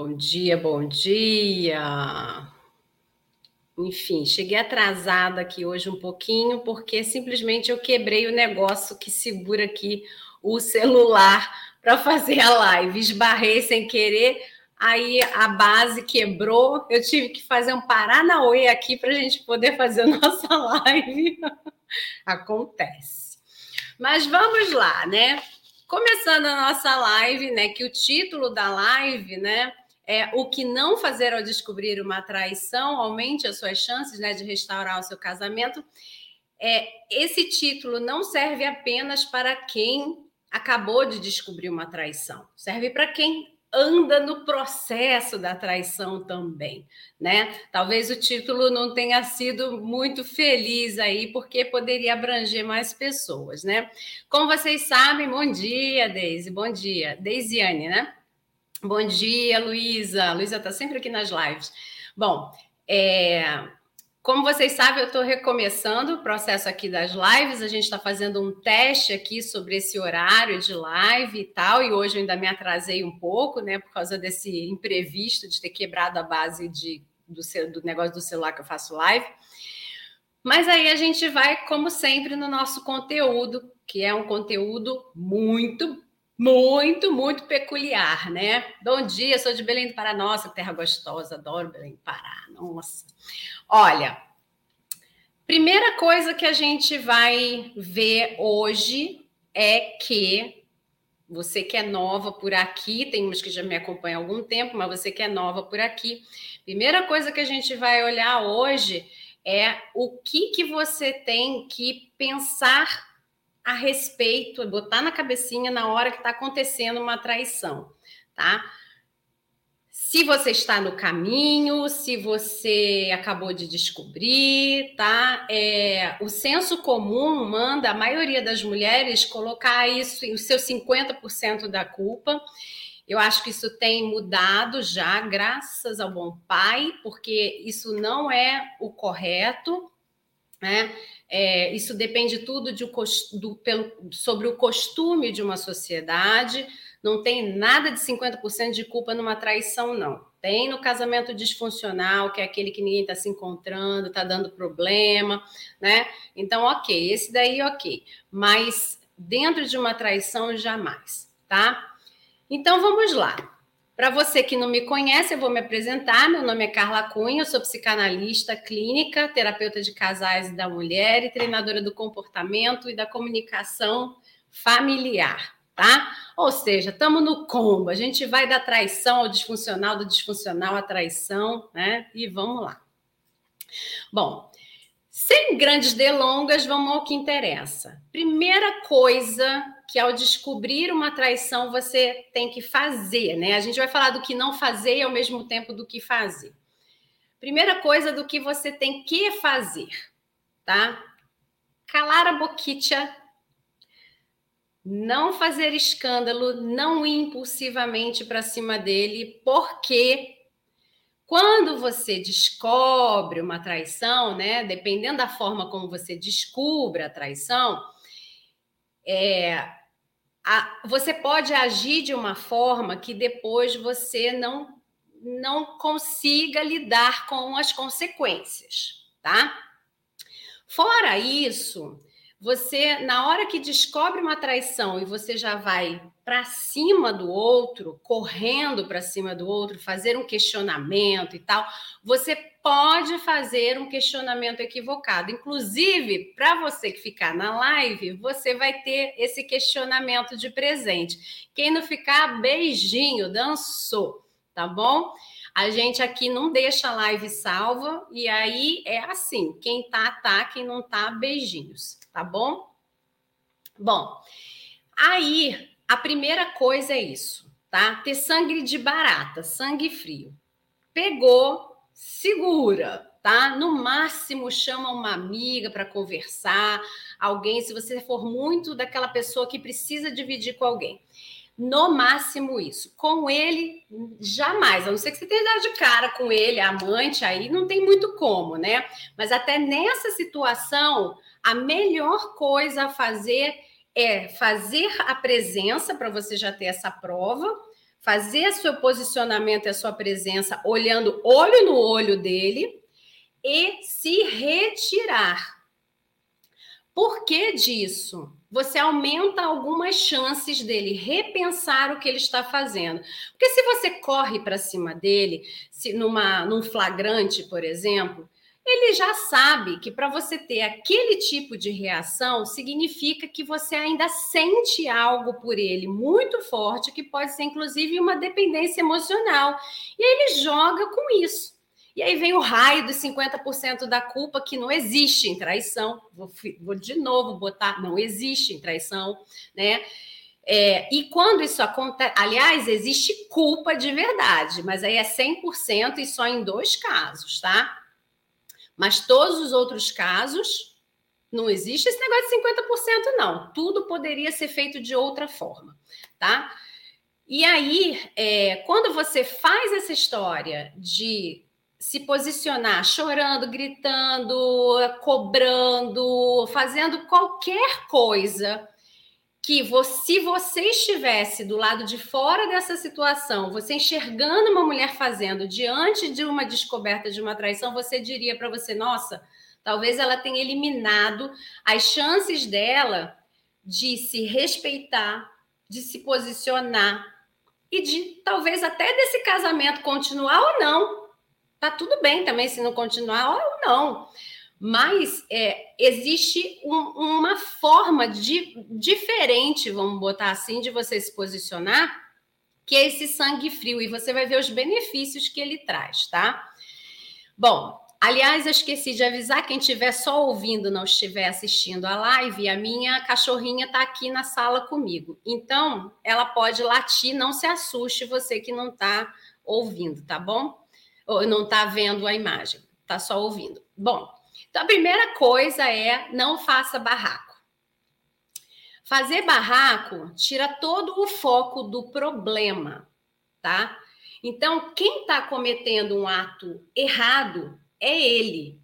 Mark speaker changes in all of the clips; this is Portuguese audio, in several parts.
Speaker 1: Bom dia, bom dia. Enfim, cheguei atrasada aqui hoje um pouquinho, porque simplesmente eu quebrei o negócio que segura aqui o celular para fazer a live. Esbarrei sem querer, aí a base quebrou. Eu tive que fazer um Paranauê aqui para a gente poder fazer a nossa live. Acontece. Mas vamos lá, né? Começando a nossa live, né? Que o título da live, né? É, o que não fazer ao descobrir uma traição, aumente as suas chances né, de restaurar o seu casamento. É, esse título não serve apenas para quem acabou de descobrir uma traição, serve para quem anda no processo da traição também, né? Talvez o título não tenha sido muito feliz aí, porque poderia abranger mais pessoas, né? Como vocês sabem, bom dia, Deise, bom dia, Deisiane, né? Bom dia, Luísa. Luísa está sempre aqui nas lives. Bom, é, como vocês sabem, eu estou recomeçando o processo aqui das lives. A gente está fazendo um teste aqui sobre esse horário de live e tal. E hoje eu ainda me atrasei um pouco, né? Por causa desse imprevisto de ter quebrado a base de, do, do negócio do celular que eu faço live. Mas aí a gente vai, como sempre, no nosso conteúdo, que é um conteúdo muito muito, muito peculiar, né? Bom dia, sou de Belém do Pará. Nossa, terra gostosa, adoro Belém do Pará. Nossa. Olha, primeira coisa que a gente vai ver hoje é que você que é nova por aqui, tem uns que já me acompanham há algum tempo, mas você que é nova por aqui, primeira coisa que a gente vai olhar hoje é o que que você tem que pensar a respeito, botar na cabecinha na hora que está acontecendo uma traição, tá? Se você está no caminho, se você acabou de descobrir, tá? É, o senso comum manda a maioria das mulheres colocar isso os seus 50% da culpa. Eu acho que isso tem mudado já, graças ao bom pai, porque isso não é o correto, né? É, isso depende tudo de, do, pelo, sobre o costume de uma sociedade. Não tem nada de 50% de culpa numa traição, não. Tem no casamento disfuncional, que é aquele que ninguém está se encontrando, está dando problema, né? Então, ok, esse daí, ok. Mas dentro de uma traição, jamais, tá? Então, vamos lá. Para você que não me conhece, eu vou me apresentar. Meu nome é Carla Cunha, eu sou psicanalista clínica, terapeuta de casais e da mulher e treinadora do comportamento e da comunicação familiar, tá? Ou seja, estamos no combo. A gente vai da traição ao disfuncional, do disfuncional à traição, né? E vamos lá. Bom, sem grandes delongas, vamos ao que interessa. Primeira coisa que ao descobrir uma traição você tem que fazer, né? A gente vai falar do que não fazer e ao mesmo tempo do que fazer. Primeira coisa do que você tem que fazer, tá? Calar a boquicha, não fazer escândalo, não ir impulsivamente para cima dele, porque quando você descobre uma traição, né? Dependendo da forma como você descobre a traição, é, a, você pode agir de uma forma que depois você não não consiga lidar com as consequências, tá? Fora isso, você na hora que descobre uma traição e você já vai para cima do outro, correndo para cima do outro, fazer um questionamento e tal, você pode fazer um questionamento equivocado. Inclusive, para você que ficar na live, você vai ter esse questionamento de presente. Quem não ficar, beijinho, dançou, tá bom? A gente aqui não deixa a live salva e aí é assim, quem tá tá, quem não tá, beijinhos, tá bom? Bom, aí a primeira coisa é isso, tá? Ter sangue de barata, sangue frio. Pegou, segura, tá? No máximo chama uma amiga para conversar, alguém, se você for muito daquela pessoa que precisa dividir com alguém. No máximo isso. Com ele, jamais. A não ser que você tenha dado de cara com ele, amante, aí não tem muito como, né? Mas até nessa situação, a melhor coisa a fazer é fazer a presença para você já ter essa prova, fazer seu posicionamento e a sua presença olhando olho no olho dele e se retirar. Por que disso? Você aumenta algumas chances dele repensar o que ele está fazendo. Porque se você corre para cima dele, se numa num flagrante, por exemplo, ele já sabe que para você ter aquele tipo de reação significa que você ainda sente algo por ele muito forte, que pode ser inclusive uma dependência emocional. E ele joga com isso. E aí vem o raio dos 50% da culpa que não existe em traição. Vou, vou de novo botar, não existe em traição, né? É, e quando isso acontece, aliás, existe culpa de verdade, mas aí é 100% e só em dois casos, tá? Mas todos os outros casos, não existe esse negócio de 50%, não. Tudo poderia ser feito de outra forma, tá? E aí, é, quando você faz essa história de se posicionar chorando, gritando, cobrando, fazendo qualquer coisa que você, se você estivesse do lado de fora dessa situação, você enxergando uma mulher fazendo diante de uma descoberta de uma traição, você diria para você, nossa, talvez ela tenha eliminado as chances dela de se respeitar, de se posicionar e de talvez até desse casamento continuar ou não. Tá tudo bem também se não continuar ou não mas é, existe um, uma forma de, diferente, vamos botar assim, de você se posicionar, que é esse sangue frio, e você vai ver os benefícios que ele traz, tá? Bom, aliás, eu esqueci de avisar quem estiver só ouvindo, não estiver assistindo a live, a minha cachorrinha está aqui na sala comigo. Então, ela pode latir, não se assuste você que não está ouvindo, tá bom? Ou não está vendo a imagem, está só ouvindo. Bom, então, a primeira coisa é não faça barraco. Fazer barraco tira todo o foco do problema, tá? Então, quem está cometendo um ato errado é ele.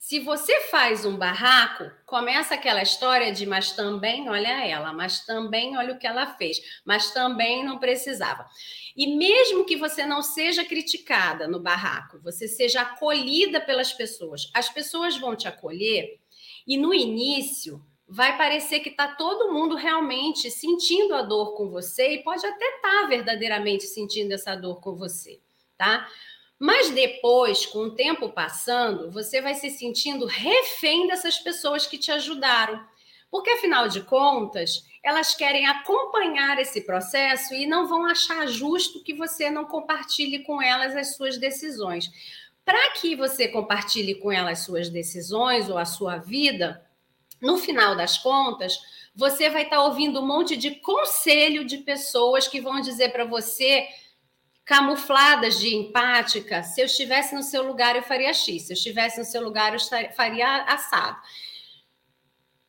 Speaker 1: Se você faz um barraco, começa aquela história de mas também olha ela, mas também olha o que ela fez, mas também não precisava. E mesmo que você não seja criticada no barraco, você seja acolhida pelas pessoas, as pessoas vão te acolher e no início vai parecer que está todo mundo realmente sentindo a dor com você e pode até estar tá verdadeiramente sentindo essa dor com você, tá? Mas depois, com o tempo passando, você vai se sentindo refém dessas pessoas que te ajudaram. Porque, afinal de contas, elas querem acompanhar esse processo e não vão achar justo que você não compartilhe com elas as suas decisões. Para que você compartilhe com elas as suas decisões ou a sua vida, no final das contas, você vai estar ouvindo um monte de conselho de pessoas que vão dizer para você camufladas de empática, se eu estivesse no seu lugar, eu faria X, se eu estivesse no seu lugar, eu faria assado.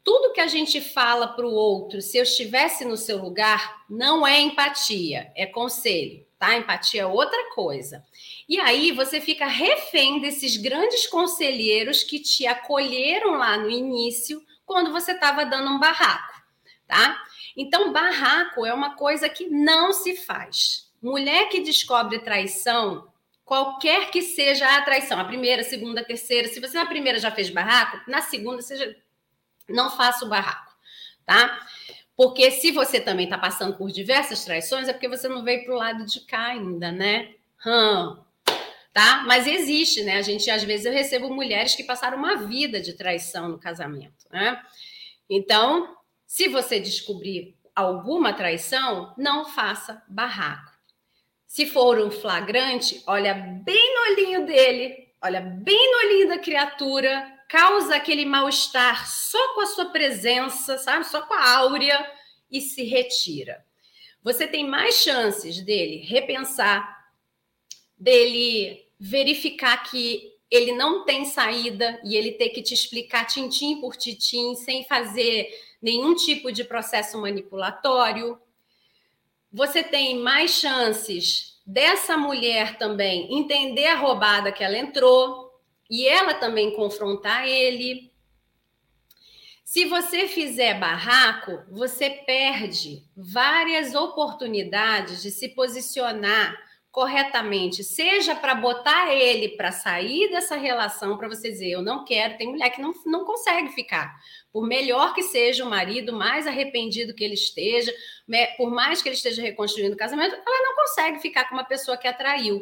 Speaker 1: Tudo que a gente fala para o outro, se eu estivesse no seu lugar, não é empatia, é conselho, tá? Empatia é outra coisa. E aí você fica refém desses grandes conselheiros que te acolheram lá no início, quando você estava dando um barraco, tá? Então, barraco é uma coisa que não se faz. Mulher que descobre traição, qualquer que seja a traição, a primeira, a segunda, a terceira, se você na primeira já fez barraco, na segunda já não faça o barraco, tá? Porque se você também está passando por diversas traições, é porque você não veio para o lado de cá ainda, né? Hum, tá? Mas existe, né? A gente, às vezes, eu recebo mulheres que passaram uma vida de traição no casamento, né? Então, se você descobrir alguma traição, não faça barraco. Se for um flagrante, olha bem no olhinho dele, olha bem no olhinho da criatura, causa aquele mal-estar só com a sua presença, sabe? Só com a áurea e se retira. Você tem mais chances dele repensar, dele verificar que ele não tem saída e ele ter que te explicar tintim por tintim sem fazer nenhum tipo de processo manipulatório você tem mais chances dessa mulher também entender a roubada que ela entrou e ela também confrontar ele. Se você fizer barraco, você perde várias oportunidades de se posicionar corretamente, seja para botar ele para sair dessa relação, para você dizer, eu não quero. Tem mulher que não, não consegue ficar. Por melhor que seja o marido, mais arrependido que ele esteja, por mais que ele esteja reconstruindo o casamento, ela não consegue ficar com uma pessoa que atraiu.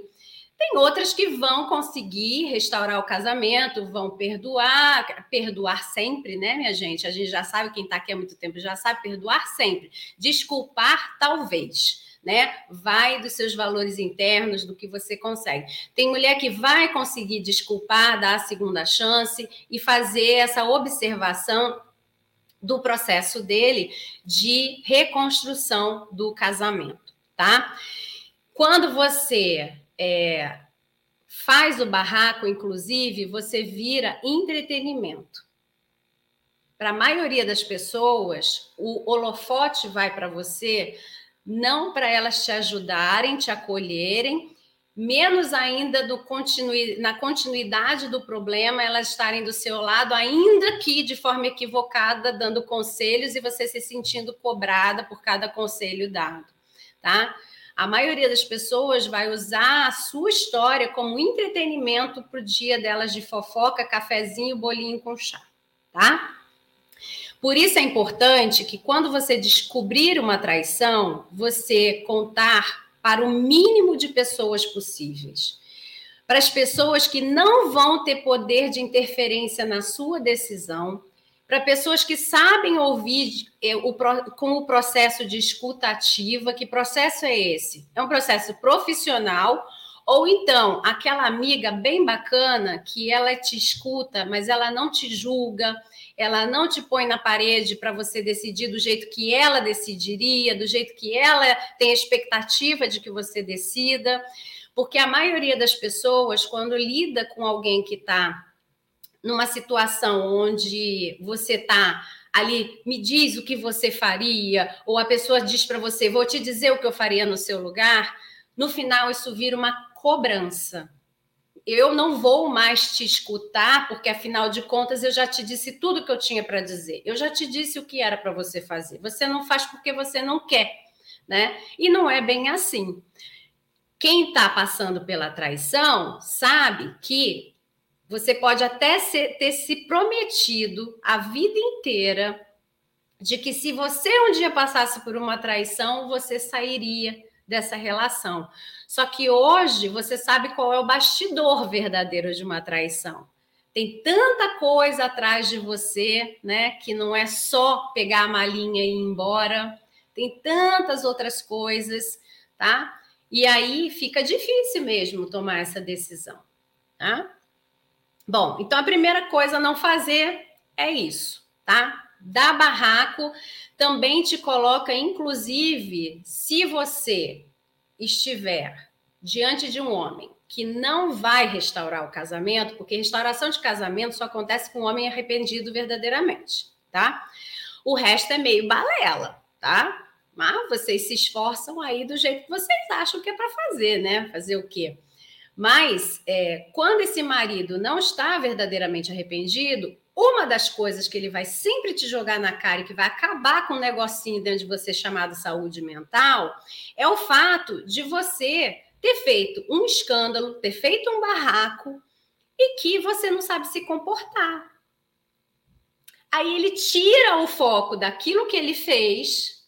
Speaker 1: Tem outras que vão conseguir restaurar o casamento, vão perdoar, perdoar sempre, né, minha gente? A gente já sabe, quem está aqui há muito tempo já sabe, perdoar sempre. Desculpar, talvez. Né? Vai dos seus valores internos, do que você consegue. Tem mulher que vai conseguir desculpar, dar a segunda chance e fazer essa observação do processo dele de reconstrução do casamento, tá? Quando você é, faz o barraco, inclusive, você vira entretenimento. Para a maioria das pessoas, o holofote vai para você não para elas te ajudarem, te acolherem, menos ainda do continui, na continuidade do problema, elas estarem do seu lado, ainda que de forma equivocada, dando conselhos e você se sentindo cobrada por cada conselho dado, tá? A maioria das pessoas vai usar a sua história como entretenimento para o dia delas de fofoca, cafezinho, bolinho com chá, tá? Por isso é importante que quando você descobrir uma traição, você contar para o mínimo de pessoas possíveis. Para as pessoas que não vão ter poder de interferência na sua decisão, para pessoas que sabem ouvir o, com o processo de escuta ativa. Que processo é esse? É um processo profissional ou então aquela amiga bem bacana que ela te escuta, mas ela não te julga, ela não te põe na parede para você decidir do jeito que ela decidiria, do jeito que ela tem a expectativa de que você decida. Porque a maioria das pessoas, quando lida com alguém que está numa situação onde você está ali, me diz o que você faria, ou a pessoa diz para você, vou te dizer o que eu faria no seu lugar, no final isso vira uma cobrança. Eu não vou mais te escutar, porque afinal de contas eu já te disse tudo que eu tinha para dizer. Eu já te disse o que era para você fazer. Você não faz porque você não quer, né? E não é bem assim. Quem está passando pela traição sabe que você pode até ser, ter se prometido a vida inteira de que se você um dia passasse por uma traição, você sairia dessa relação. Só que hoje você sabe qual é o bastidor verdadeiro de uma traição. Tem tanta coisa atrás de você, né, que não é só pegar a malinha e ir embora. Tem tantas outras coisas, tá? E aí fica difícil mesmo tomar essa decisão, tá? Bom, então a primeira coisa a não fazer é isso, tá? Dar barraco também te coloca, inclusive, se você estiver diante de um homem que não vai restaurar o casamento, porque restauração de casamento só acontece com um homem arrependido verdadeiramente, tá? O resto é meio balela, tá? Mas vocês se esforçam aí do jeito que vocês acham que é para fazer, né? Fazer o quê? Mas é, quando esse marido não está verdadeiramente arrependido, uma das coisas que ele vai sempre te jogar na cara e que vai acabar com um negocinho dentro de você chamado saúde mental é o fato de você ter feito um escândalo, ter feito um barraco e que você não sabe se comportar. Aí ele tira o foco daquilo que ele fez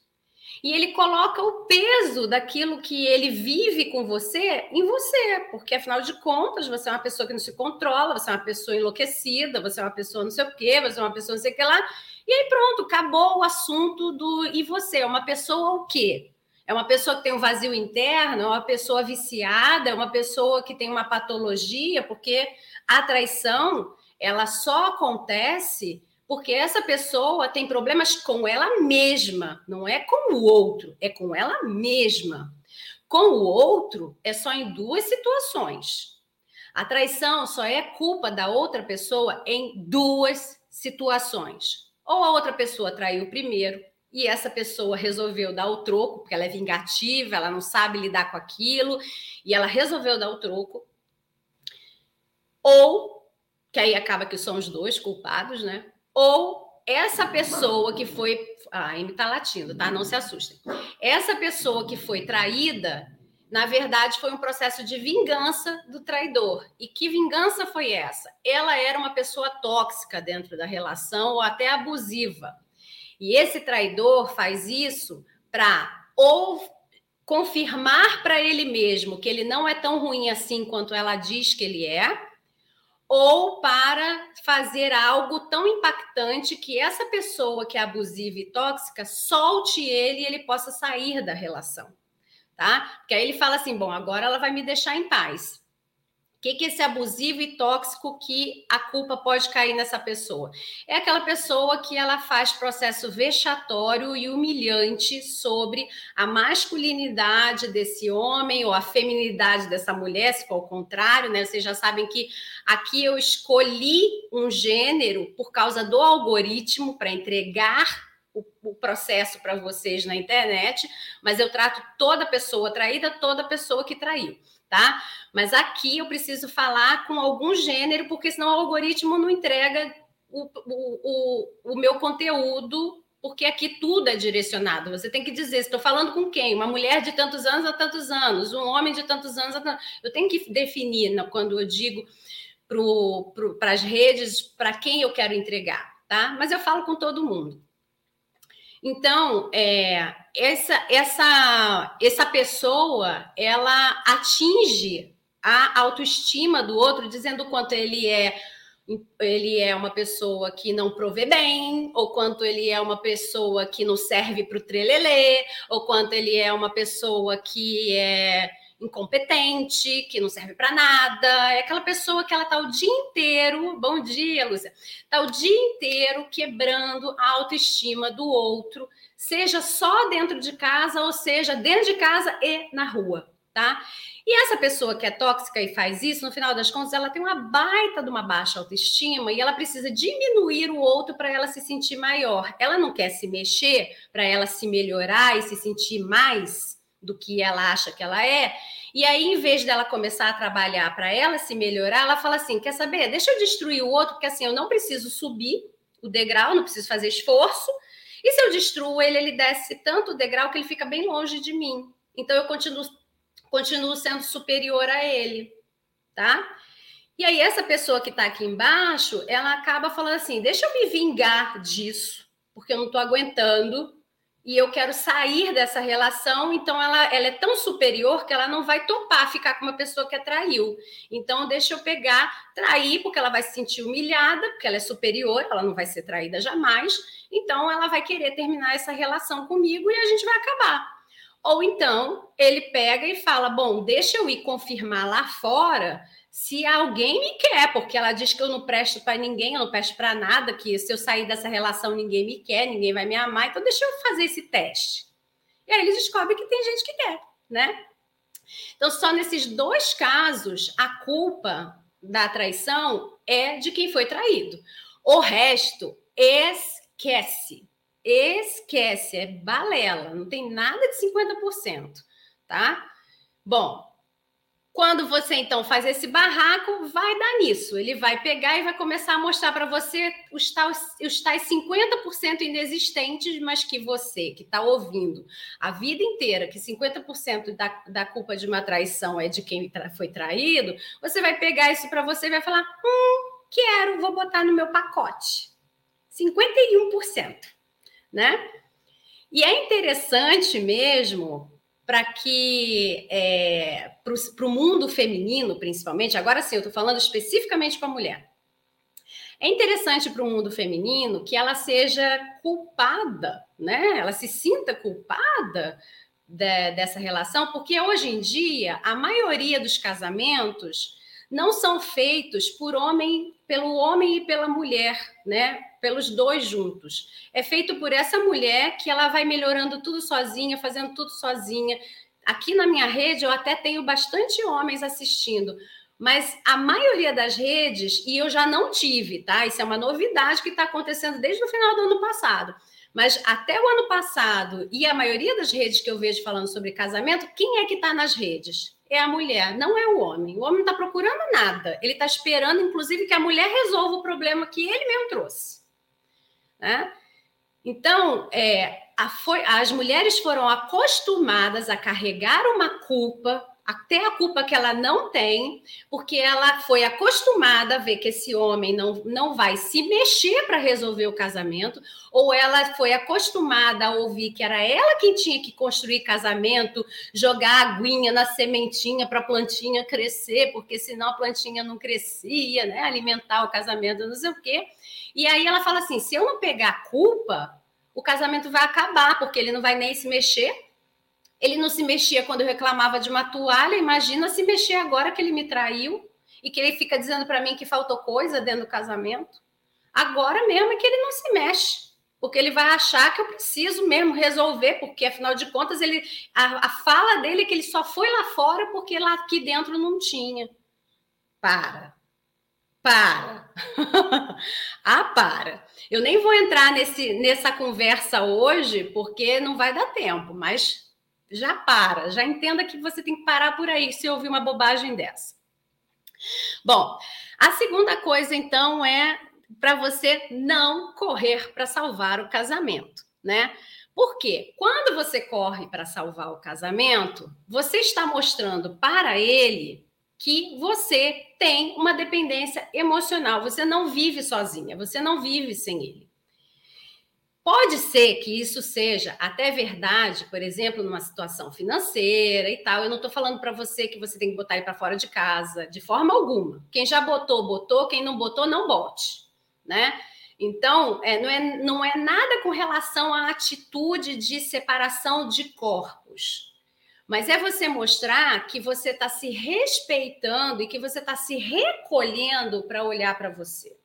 Speaker 1: e ele coloca o peso daquilo que ele vive com você em você, porque afinal de contas você é uma pessoa que não se controla, você é uma pessoa enlouquecida, você é uma pessoa não sei o quê, você é uma pessoa não sei o que lá, e aí pronto, acabou o assunto do e você? É uma pessoa o quê? É uma pessoa que tem um vazio interno, é uma pessoa viciada, é uma pessoa que tem uma patologia, porque a traição ela só acontece porque essa pessoa tem problemas com ela mesma, não é com o outro, é com ela mesma. Com o outro é só em duas situações. A traição só é culpa da outra pessoa em duas situações. Ou a outra pessoa traiu primeiro e essa pessoa resolveu dar o troco, porque ela é vingativa, ela não sabe lidar com aquilo, e ela resolveu dar o troco. Ou, que aí acaba que são os dois culpados, né? Ou essa pessoa que foi. Ah, a Amy tá latindo, tá? Não se assustem. Essa pessoa que foi traída, na verdade, foi um processo de vingança do traidor. E que vingança foi essa? Ela era uma pessoa tóxica dentro da relação ou até abusiva. E esse traidor faz isso para ou confirmar para ele mesmo que ele não é tão ruim assim quanto ela diz que ele é, ou para fazer algo tão impactante que essa pessoa que é abusiva e tóxica solte ele e ele possa sair da relação, tá? Porque aí ele fala assim: bom, agora ela vai me deixar em paz. Que, que esse abusivo e tóxico que a culpa pode cair nessa pessoa? É aquela pessoa que ela faz processo vexatório e humilhante sobre a masculinidade desse homem ou a feminilidade dessa mulher, se for o contrário, né? Vocês já sabem que aqui eu escolhi um gênero por causa do algoritmo para entregar o, o, processo para vocês na internet, mas eu trato toda pessoa traída, toda pessoa que traiu tá? Mas aqui eu preciso falar com algum gênero, porque senão o algoritmo não entrega o, o, o, o meu conteúdo, porque aqui tudo é direcionado. Você tem que dizer, estou falando com quem? Uma mulher de tantos anos a tantos anos, um homem de tantos anos a tantos Eu tenho que definir quando eu digo para as redes para quem eu quero entregar, tá? Mas eu falo com todo mundo. Então, é, essa, essa, essa pessoa, ela atinge a autoestima do outro, dizendo o quanto ele é ele é uma pessoa que não provê bem, ou quanto ele é uma pessoa que não serve para o trelelê, ou quanto ele é uma pessoa que é incompetente, que não serve para nada, é aquela pessoa que ela tá o dia inteiro, bom dia, Lúcia, tá o dia inteiro quebrando a autoestima do outro, seja só dentro de casa, ou seja, dentro de casa e na rua, tá? E essa pessoa que é tóxica e faz isso, no final das contas, ela tem uma baita de uma baixa autoestima e ela precisa diminuir o outro para ela se sentir maior. Ela não quer se mexer para ela se melhorar e se sentir mais do que ela acha que ela é. E aí, em vez dela começar a trabalhar para ela se melhorar, ela fala assim: quer saber? Deixa eu destruir o outro, porque assim eu não preciso subir o degrau, não preciso fazer esforço. E se eu destruo ele, ele desce tanto o degrau que ele fica bem longe de mim. Então eu continuo, continuo sendo superior a ele, tá? E aí, essa pessoa que está aqui embaixo, ela acaba falando assim: deixa eu me vingar disso, porque eu não estou aguentando e eu quero sair dessa relação, então ela, ela é tão superior que ela não vai topar ficar com uma pessoa que a traiu. Então, deixa eu pegar, trair, porque ela vai se sentir humilhada, porque ela é superior, ela não vai ser traída jamais. Então, ela vai querer terminar essa relação comigo e a gente vai acabar. Ou então, ele pega e fala: Bom, deixa eu ir confirmar lá fora se alguém me quer, porque ela diz que eu não presto para ninguém, eu não presto para nada, que se eu sair dessa relação ninguém me quer, ninguém vai me amar, então deixa eu fazer esse teste. E aí eles descobrem que tem gente que quer, né? Então, só nesses dois casos, a culpa da traição é de quem foi traído. O resto, esquece. Esquece, é balela, não tem nada de 50%, tá? Bom, quando você então faz esse barraco, vai dar nisso. Ele vai pegar e vai começar a mostrar para você os tais, os tais 50% inexistentes, mas que você, que está ouvindo a vida inteira, que 50% da, da culpa de uma traição é de quem foi traído, você vai pegar isso para você e vai falar: hum, quero, vou botar no meu pacote. 51%, né? E é interessante mesmo para que é, para o mundo feminino, principalmente, agora sim, eu estou falando especificamente para a mulher. É interessante para o mundo feminino que ela seja culpada, né? Ela se sinta culpada de, dessa relação, porque hoje em dia a maioria dos casamentos não são feitos por homem, pelo homem e pela mulher, né? Pelos dois juntos. É feito por essa mulher que ela vai melhorando tudo sozinha, fazendo tudo sozinha. Aqui na minha rede eu até tenho bastante homens assistindo, mas a maioria das redes, e eu já não tive, tá? Isso é uma novidade que está acontecendo desde o final do ano passado. Mas até o ano passado, e a maioria das redes que eu vejo falando sobre casamento, quem é que está nas redes? é a mulher, não é o homem. O homem não está procurando nada. Ele está esperando, inclusive, que a mulher resolva o problema que ele mesmo trouxe. Né? Então, é, a, as mulheres foram acostumadas a carregar uma culpa até a culpa que ela não tem, porque ela foi acostumada a ver que esse homem não, não vai se mexer para resolver o casamento, ou ela foi acostumada a ouvir que era ela quem tinha que construir casamento, jogar aguinha na sementinha para a plantinha crescer, porque senão a plantinha não crescia, né? alimentar o casamento, não sei o quê. E aí ela fala assim: se eu não pegar culpa, o casamento vai acabar, porque ele não vai nem se mexer ele não se mexia quando eu reclamava de uma toalha. Imagina se mexer agora que ele me traiu e que ele fica dizendo para mim que faltou coisa dentro do casamento. Agora mesmo é que ele não se mexe, porque ele vai achar que eu preciso mesmo resolver, porque afinal de contas ele a, a fala dele é que ele só foi lá fora porque lá aqui dentro não tinha. Para. Para. ah, para. Eu nem vou entrar nesse, nessa conversa hoje, porque não vai dar tempo, mas já para, já entenda que você tem que parar por aí se ouvir uma bobagem dessa. Bom, a segunda coisa, então, é para você não correr para salvar o casamento, né? Porque quando você corre para salvar o casamento, você está mostrando para ele que você tem uma dependência emocional, você não vive sozinha, você não vive sem ele. Pode ser que isso seja até verdade, por exemplo, numa situação financeira e tal. Eu não estou falando para você que você tem que botar ele para fora de casa, de forma alguma. Quem já botou, botou. Quem não botou, não bote, né? Então, é, não, é, não é nada com relação à atitude de separação de corpos. Mas é você mostrar que você está se respeitando e que você está se recolhendo para olhar para você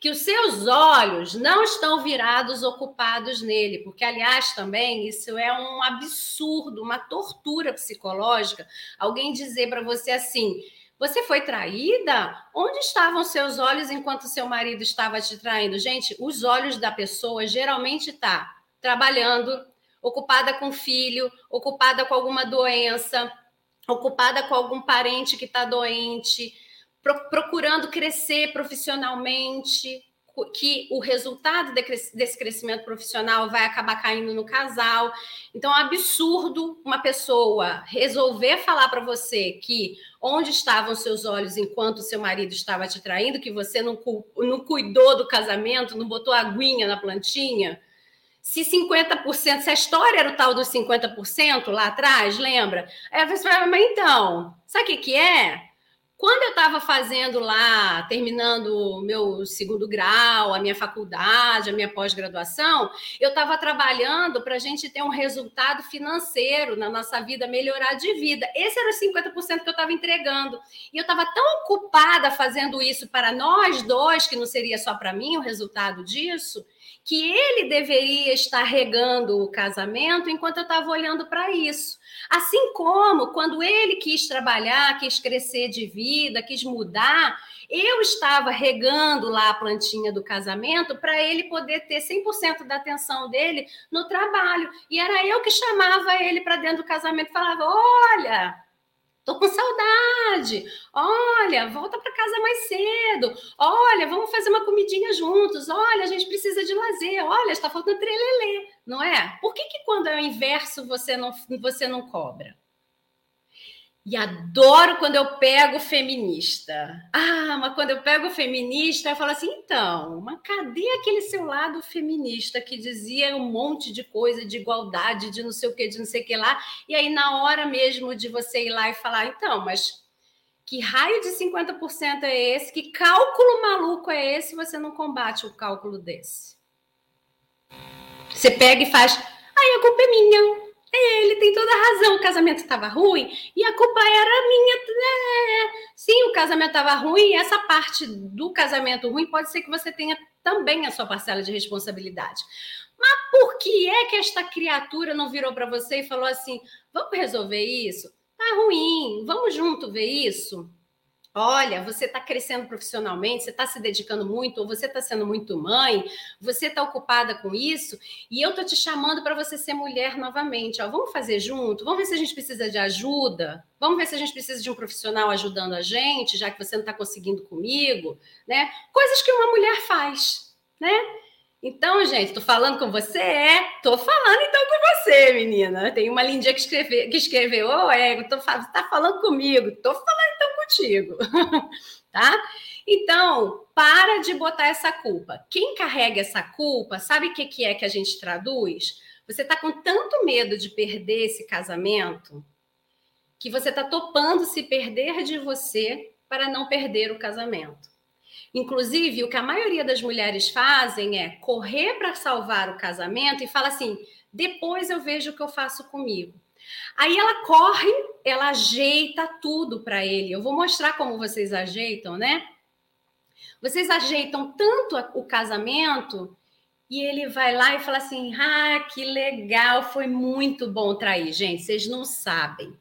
Speaker 1: que os seus olhos não estão virados ocupados nele, porque, aliás, também isso é um absurdo, uma tortura psicológica. Alguém dizer para você assim: você foi traída? Onde estavam seus olhos enquanto seu marido estava te traindo? Gente, os olhos da pessoa geralmente tá trabalhando, ocupada com filho, ocupada com alguma doença, ocupada com algum parente que está doente procurando crescer profissionalmente, que o resultado desse crescimento profissional vai acabar caindo no casal. Então, é um absurdo uma pessoa resolver falar para você que onde estavam seus olhos enquanto seu marido estava te traindo, que você não, não cuidou do casamento, não botou aguinha na plantinha. Se 50%, se a história era o tal dos 50% lá atrás, lembra? Aí você fala, mas então, sabe o que, que é? Quando eu estava fazendo lá, terminando o meu segundo grau, a minha faculdade, a minha pós-graduação, eu estava trabalhando para a gente ter um resultado financeiro na nossa vida, melhorar de vida. Esse era os 50% que eu estava entregando. E eu estava tão ocupada fazendo isso para nós dois, que não seria só para mim o resultado disso, que ele deveria estar regando o casamento enquanto eu estava olhando para isso. Assim como quando ele quis trabalhar, quis crescer de vida, quis mudar, eu estava regando lá a plantinha do casamento para ele poder ter 100% da atenção dele no trabalho. E era eu que chamava ele para dentro do casamento e falava: Olha, Tô com saudade. Olha, volta para casa mais cedo. Olha, vamos fazer uma comidinha juntos. Olha, a gente precisa de lazer. Olha, está faltando trelelê, não é? Por que, que quando é o inverso você não, você não cobra? E adoro quando eu pego feminista. Ah, mas quando eu pego feminista, eu falo assim: então, mas cadê aquele seu lado feminista que dizia um monte de coisa de igualdade, de não sei o que, de não sei o que lá? E aí, na hora mesmo de você ir lá e falar: então, mas que raio de 50% é esse? Que cálculo maluco é esse? Você não combate o cálculo desse. Você pega e faz: aí a culpa é minha. É, ele tem toda a razão. O casamento estava ruim e a culpa era minha. É, sim, o casamento estava ruim e essa parte do casamento ruim pode ser que você tenha também a sua parcela de responsabilidade. Mas por que é que esta criatura não virou para você e falou assim: vamos resolver isso? Tá ruim, vamos junto ver isso? Olha, você está crescendo profissionalmente, você está se dedicando muito, ou você está sendo muito mãe, você está ocupada com isso, e eu estou te chamando para você ser mulher novamente. Ó, vamos fazer junto? Vamos ver se a gente precisa de ajuda? Vamos ver se a gente precisa de um profissional ajudando a gente, já que você não está conseguindo comigo, né? Coisas que uma mulher faz, né? Então, gente, tô falando com você? É, tô falando então com você, menina. Tem uma lindinha que, que escreveu, ô, oh, Ego, tô, tá falando comigo. Tô falando então contigo, tá? Então, para de botar essa culpa. Quem carrega essa culpa, sabe o que, que é que a gente traduz? Você tá com tanto medo de perder esse casamento que você tá topando se perder de você para não perder o casamento. Inclusive, o que a maioria das mulheres fazem é correr para salvar o casamento e fala assim: depois eu vejo o que eu faço comigo. Aí ela corre, ela ajeita tudo para ele. Eu vou mostrar como vocês ajeitam, né? Vocês ajeitam tanto o casamento e ele vai lá e fala assim: ah, que legal, foi muito bom trair. Gente, vocês não sabem.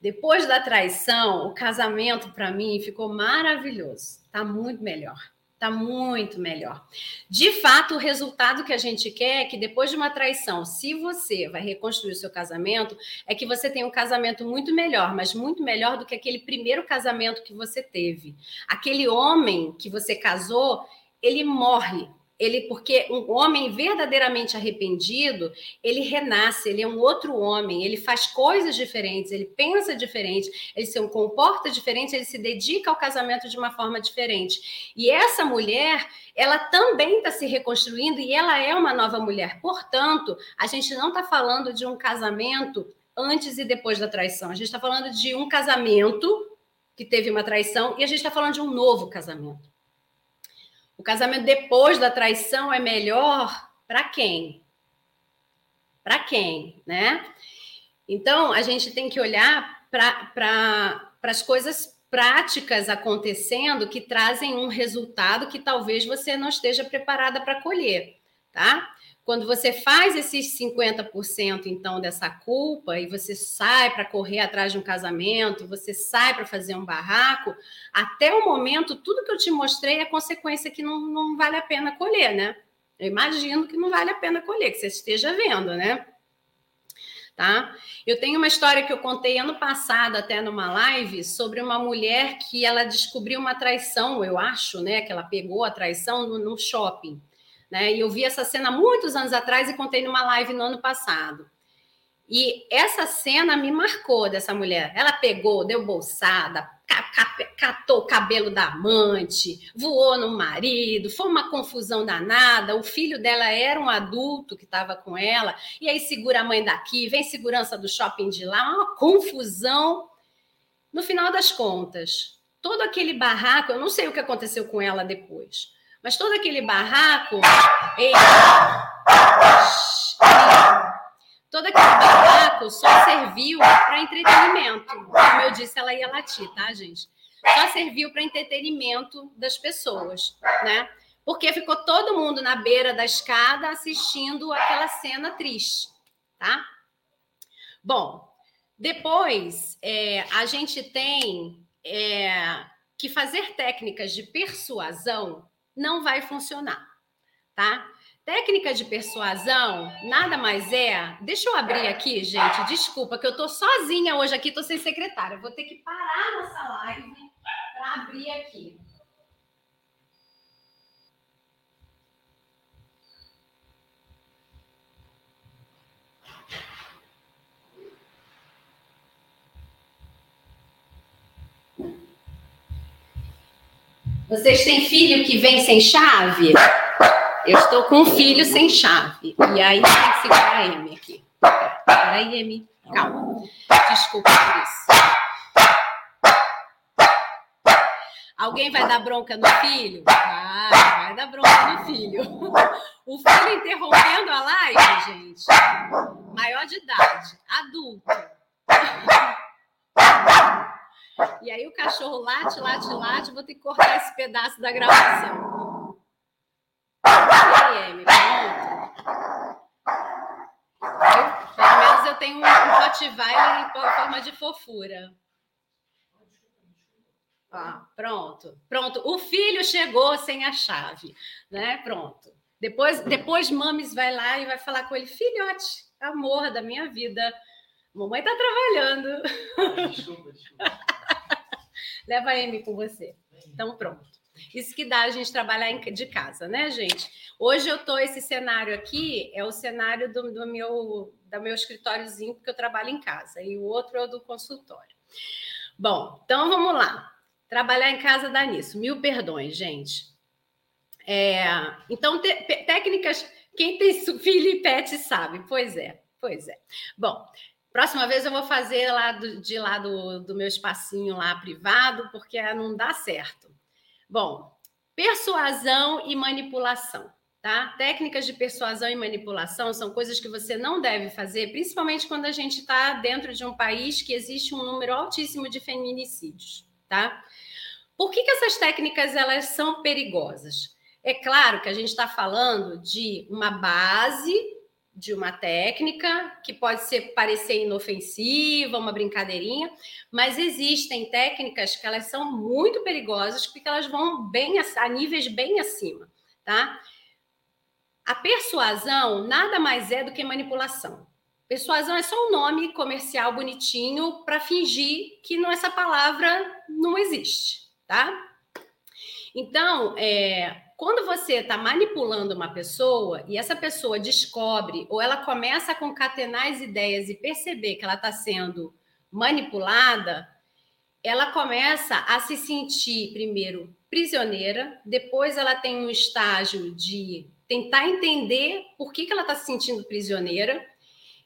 Speaker 1: Depois da traição, o casamento para mim ficou maravilhoso. Tá muito melhor. Tá muito melhor. De fato, o resultado que a gente quer é que depois de uma traição, se você vai reconstruir o seu casamento, é que você tenha um casamento muito melhor, mas muito melhor do que aquele primeiro casamento que você teve. Aquele homem que você casou, ele morre ele porque um homem verdadeiramente arrependido, ele renasce, ele é um outro homem, ele faz coisas diferentes, ele pensa diferente, ele se comporta diferente, ele se dedica ao casamento de uma forma diferente. E essa mulher, ela também está se reconstruindo e ela é uma nova mulher. Portanto, a gente não está falando de um casamento antes e depois da traição. A gente está falando de um casamento que teve uma traição e a gente está falando de um novo casamento. O casamento depois da traição é melhor para quem? Para quem, né? Então, a gente tem que olhar para pra, as coisas práticas acontecendo que trazem um resultado que talvez você não esteja preparada para colher, tá? Quando você faz esses 50% então dessa culpa e você sai para correr atrás de um casamento, você sai para fazer um barraco, até o momento, tudo que eu te mostrei é consequência que não, não vale a pena colher, né? Eu imagino que não vale a pena colher, que você esteja vendo, né? Tá? Eu tenho uma história que eu contei ano passado, até numa live, sobre uma mulher que ela descobriu uma traição, eu acho, né? Que ela pegou a traição no, no shopping. Né? E eu vi essa cena muitos anos atrás e contei numa live no ano passado. E essa cena me marcou dessa mulher. Ela pegou, deu bolsada, catou o cabelo da amante, voou no marido, foi uma confusão danada. O filho dela era um adulto que estava com ela, e aí segura a mãe daqui, vem segurança do shopping de lá, uma confusão. No final das contas, todo aquele barraco, eu não sei o que aconteceu com ela depois, mas todo aquele barraco. Ei, todo aquele barraco só serviu para entretenimento. Como eu disse, ela ia latir, tá, gente? Só serviu para entretenimento das pessoas, né? Porque ficou todo mundo na beira da escada assistindo aquela cena triste, tá? Bom, depois é, a gente tem é, que fazer técnicas de persuasão não vai funcionar, tá? Técnica de persuasão nada mais é. Deixa eu abrir aqui, gente. Desculpa que eu tô sozinha hoje aqui, tô sem secretária. Vou ter que parar nossa live para abrir aqui. Vocês têm filho que vem sem chave? Eu estou com um filho sem chave. E aí tem que segurar a M aqui. Peraí, M. Calma. Desculpa por isso. Alguém vai dar bronca no filho? Vai, vai dar bronca no filho. O filho interrompendo a live, gente. Maior de idade, adulto. E aí o cachorro late, late, late, vou ter que cortar esse pedaço da gravação. E pronto. pelo menos eu tenho um, um Rottweiler em forma de fofura. Ah, pronto, pronto. O filho chegou sem a chave, né? Pronto. Depois, depois Mames vai lá e vai falar com ele, filhote, amor da minha vida. Mamãe tá trabalhando. Desculpa, desculpa. Leva a Amy com você. Então, pronto. Isso que dá a gente trabalhar de casa, né, gente? Hoje eu tô esse cenário aqui é o cenário do, do meu do meu escritóriozinho porque eu trabalho em casa e o outro é o do consultório. Bom, então vamos lá. Trabalhar em casa dá nisso. Mil perdões, gente. É, então, te, técnicas. Quem tem filho e pet sabe. Pois é, pois é. Bom, próxima vez eu vou fazer lá do, de lá do, do meu espacinho lá privado, porque não dá certo. Bom, persuasão e manipulação. Tá? Técnicas de persuasão e manipulação são coisas que você não deve fazer, principalmente quando a gente está dentro de um país que existe um número altíssimo de feminicídios. Tá? Por que, que essas técnicas elas são perigosas? É claro que a gente está falando de uma base de uma técnica que pode ser parecer inofensiva, uma brincadeirinha, mas existem técnicas que elas são muito perigosas porque elas vão bem a, a níveis bem acima, tá? A persuasão nada mais é do que manipulação. Persuasão é só um nome comercial bonitinho para fingir que não, essa palavra não existe, tá? Então, é, quando você está manipulando uma pessoa e essa pessoa descobre ou ela começa a concatenar as ideias e perceber que ela está sendo manipulada, ela começa a se sentir primeiro prisioneira, depois ela tem um estágio de tentar entender por que, que ela está se sentindo prisioneira,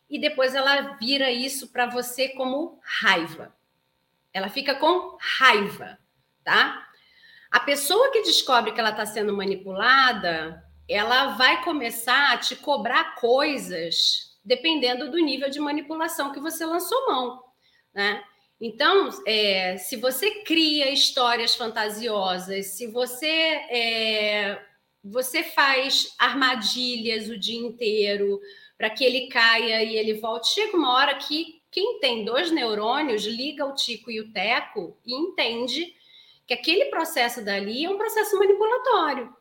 Speaker 1: e depois ela vira isso para você como raiva. Ela fica com raiva, tá? A pessoa que descobre que ela está sendo manipulada, ela vai começar a te cobrar coisas dependendo do nível de manipulação que você lançou mão, né? Então, é, se você cria histórias fantasiosas, se você é, você faz armadilhas o dia inteiro para que ele caia e ele volte. Chega uma hora que quem tem dois neurônios liga o tico e o teco e entende que aquele processo dali é um processo manipulatório.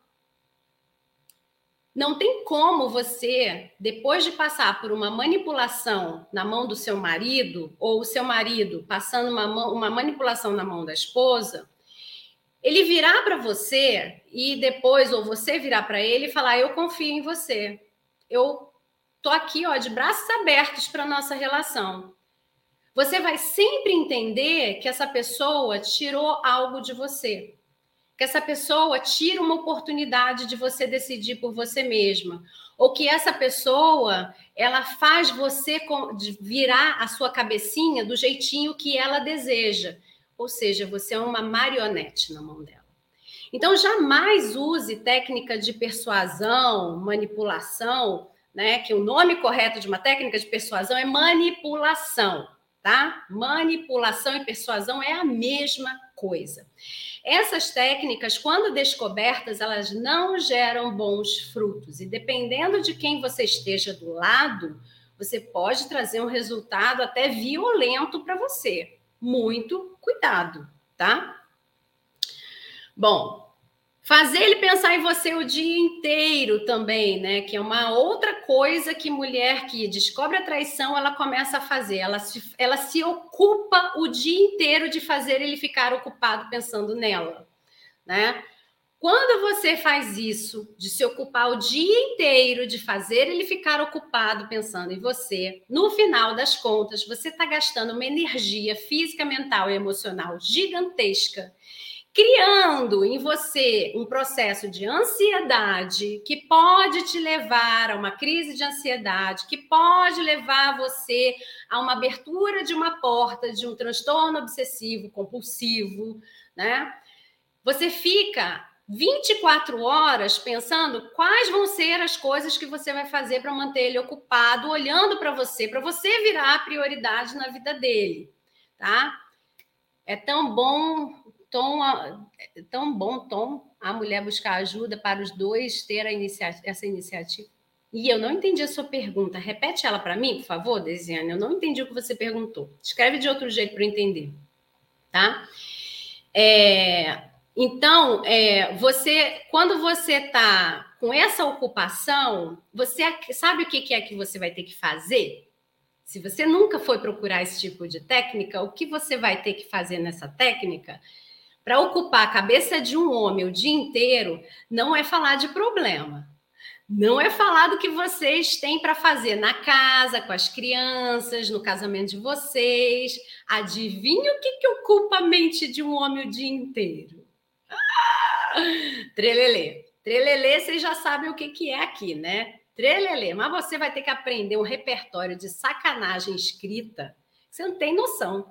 Speaker 1: Não tem como você, depois de passar por uma manipulação na mão do seu marido, ou o seu marido passando uma, uma manipulação na mão da esposa, ele virar para você e depois, ou você virar para ele e falar: Eu confio em você. Eu tô aqui, ó, de braços abertos para nossa relação. Você vai sempre entender que essa pessoa tirou algo de você. Que essa pessoa tira uma oportunidade de você decidir por você mesma. Ou que essa pessoa, ela faz você virar a sua cabecinha do jeitinho que ela deseja ou seja, você é uma marionete na mão dela. Então, jamais use técnica de persuasão, manipulação, né? Que o nome correto de uma técnica de persuasão é manipulação, tá? Manipulação e persuasão é a mesma coisa. Essas técnicas, quando descobertas, elas não geram bons frutos. E dependendo de quem você esteja do lado, você pode trazer um resultado até violento para você muito cuidado, tá? Bom, fazer ele pensar em você o dia inteiro também, né? Que é uma outra coisa que mulher que descobre a traição, ela começa a fazer. Ela se, ela se ocupa o dia inteiro de fazer ele ficar ocupado pensando nela, né? Quando você faz isso, de se ocupar o dia inteiro, de fazer ele ficar ocupado pensando em você, no final das contas, você está gastando uma energia física, mental e emocional gigantesca, criando em você um processo de ansiedade que pode te levar a uma crise de ansiedade, que pode levar você a uma abertura de uma porta de um transtorno obsessivo compulsivo, né? Você fica 24 horas pensando quais vão ser as coisas que você vai fazer para manter ele ocupado, olhando para você, para você virar a prioridade na vida dele, tá? É tão bom, Tom, é tão bom, Tom, a mulher buscar ajuda para os dois ter inicia essa iniciativa. E eu não entendi a sua pergunta. Repete ela para mim, por favor, Desiane. Eu não entendi o que você perguntou. Escreve de outro jeito para eu entender, tá? É, então, é, você, quando você está com essa ocupação, você sabe o que é que você vai ter que fazer? Se você nunca foi procurar esse tipo de técnica, o que você vai ter que fazer nessa técnica? Para ocupar a cabeça de um homem o dia inteiro, não é falar de problema. Não é falar do que vocês têm para fazer na casa, com as crianças, no casamento de vocês. Adivinha o que, que ocupa a mente de um homem o dia inteiro? Ah! Trelelê. Trelelê, vocês já sabem o que, que é aqui, né? Trelelê. Mas você vai ter que aprender um repertório de sacanagem escrita. Você não tem noção.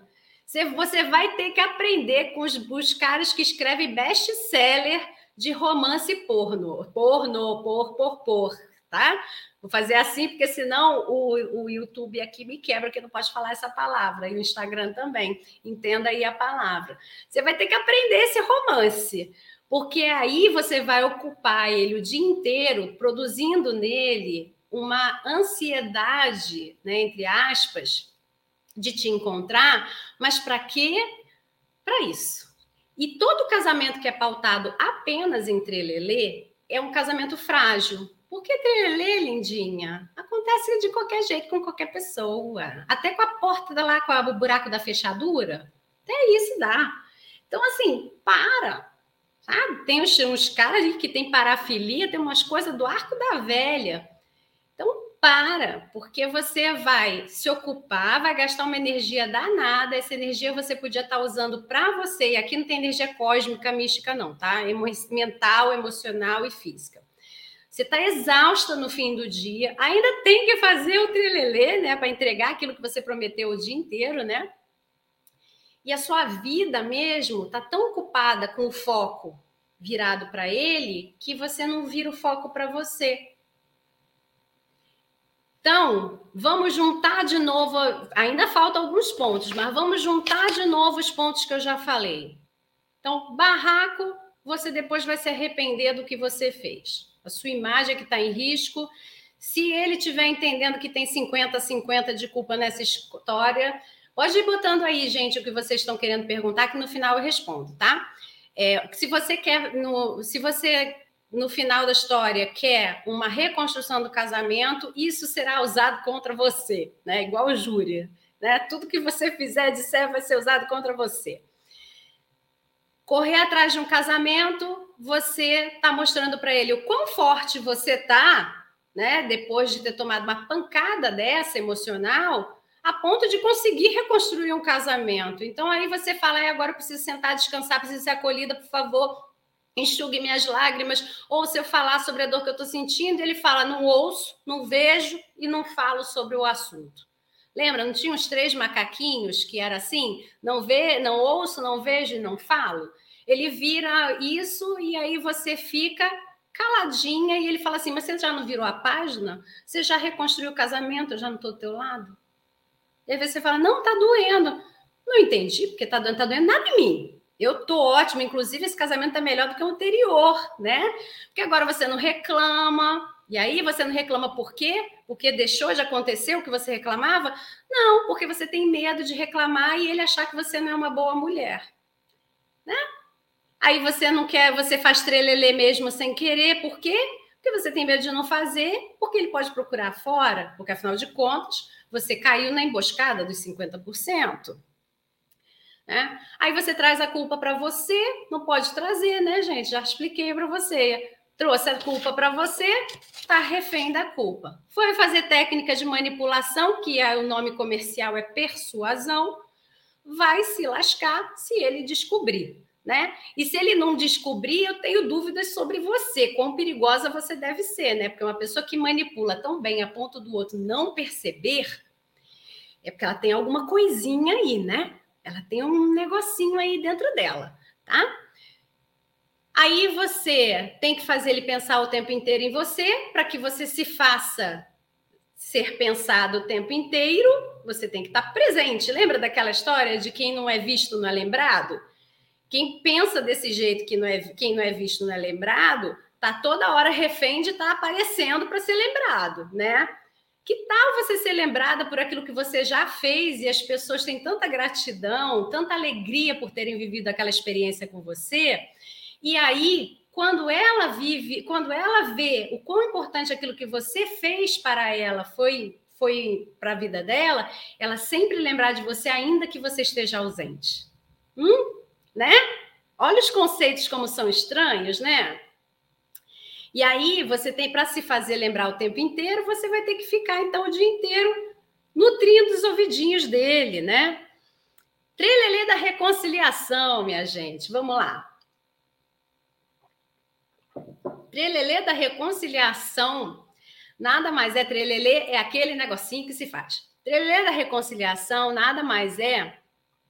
Speaker 1: Você vai ter que aprender com os, os caras que escrevem best-seller de romance porno. Porno, por, por, por, tá? Vou fazer assim, porque senão o, o YouTube aqui me quebra, que não pode falar essa palavra, e o Instagram também. Entenda aí a palavra. Você vai ter que aprender esse romance, porque aí você vai ocupar ele o dia inteiro produzindo nele uma ansiedade, né, entre aspas, de te encontrar, mas para quê? Para isso. E todo casamento que é pautado apenas em trelelê é um casamento frágil. Por que trelelê, lindinha? Acontece de qualquer jeito com qualquer pessoa. Até com a porta lá, com o buraco da fechadura. Até isso dá. Então, assim, para. Tem uns, uns caras que tem parafilia, tem umas coisas do arco da velha. Então, para, porque você vai se ocupar, vai gastar uma energia danada. Essa energia você podia estar usando para você. E aqui não tem energia cósmica, mística, não, tá? Mental, emocional e física. Você está exausta no fim do dia, ainda tem que fazer o trilelê, né? Para entregar aquilo que você prometeu o dia inteiro, né? E a sua vida mesmo está tão ocupada com o foco virado para ele que você não vira o foco para você. Então, vamos juntar de novo, ainda faltam alguns pontos, mas vamos juntar de novo os pontos que eu já falei. Então, barraco, você depois vai se arrepender do que você fez. A sua imagem é que está em risco. Se ele estiver entendendo que tem 50-50 de culpa nessa história, pode ir botando aí, gente, o que vocês estão querendo perguntar, que no final eu respondo, tá? É, se você quer, no, se você no final da história quer uma reconstrução do casamento, isso será usado contra você, né? Igual o júri, né? Tudo que você fizer, disser, vai ser usado contra você. Correr atrás de um casamento, você está mostrando para ele o quão forte você está, né? Depois de ter tomado uma pancada dessa emocional, a ponto de conseguir reconstruir um casamento. Então aí você fala, agora eu preciso sentar, descansar, preciso ser acolhida, por favor, enxugue minhas lágrimas, ou se eu falar sobre a dor que eu estou sentindo, ele fala: não ouço, não vejo e não falo sobre o assunto. Lembra? Não tinha os três macaquinhos que era assim? Não vê, não ouço, não vejo e não falo. Ele vira isso e aí você fica caladinha e ele fala assim: mas você já não virou a página? Você já reconstruiu o casamento? Eu já não estou do teu lado? E aí você fala: não, tá doendo. Não entendi, porque tá doendo, tá doendo nada em mim. Eu tô ótima, inclusive esse casamento tá melhor do que o anterior, né? Porque agora você não reclama. E aí você não reclama por quê? Porque deixou de acontecer o que você reclamava? Não, porque você tem medo de reclamar e ele achar que você não é uma boa mulher. Né? Aí você não quer, você faz trelelê mesmo sem querer, por quê? Porque você tem medo de não fazer, porque ele pode procurar fora, porque afinal de contas, você caiu na emboscada dos 50%. Né? Aí você traz a culpa para você, não pode trazer, né, gente? Já expliquei para você. Trouxe a culpa para você, está refém da culpa. Foi fazer técnica de manipulação, que é o nome comercial é persuasão, vai se lascar se ele descobrir. Né? E se ele não descobrir, eu tenho dúvidas sobre você, quão perigosa você deve ser, né? Porque uma pessoa que manipula tão bem a ponto do outro não perceber, é porque ela tem alguma coisinha aí, né? Ela tem um negocinho aí dentro dela, tá? Aí você tem que fazer ele pensar o tempo inteiro em você, para que você se faça ser pensado o tempo inteiro, você tem que estar presente. Lembra daquela história de quem não é visto não é lembrado? Quem pensa desse jeito que não é, quem não é visto não é lembrado, tá toda hora refém de estar tá aparecendo para ser lembrado, né? Que tal você ser lembrada por aquilo que você já fez e as pessoas têm tanta gratidão, tanta alegria por terem vivido aquela experiência com você? E aí, quando ela vive, quando ela vê o quão importante aquilo que você fez para ela foi foi para a vida dela, ela sempre lembrar de você ainda que você esteja ausente. Hum? Né? Olha os conceitos como são estranhos, né? E aí você tem para se fazer lembrar o tempo inteiro, você vai ter que ficar então o dia inteiro nutrindo os ouvidinhos dele, né? Trelelê da reconciliação, minha gente. Vamos lá. Trelelê da reconciliação nada mais é trelelê, é aquele negocinho que se faz. Trelelê da reconciliação nada mais é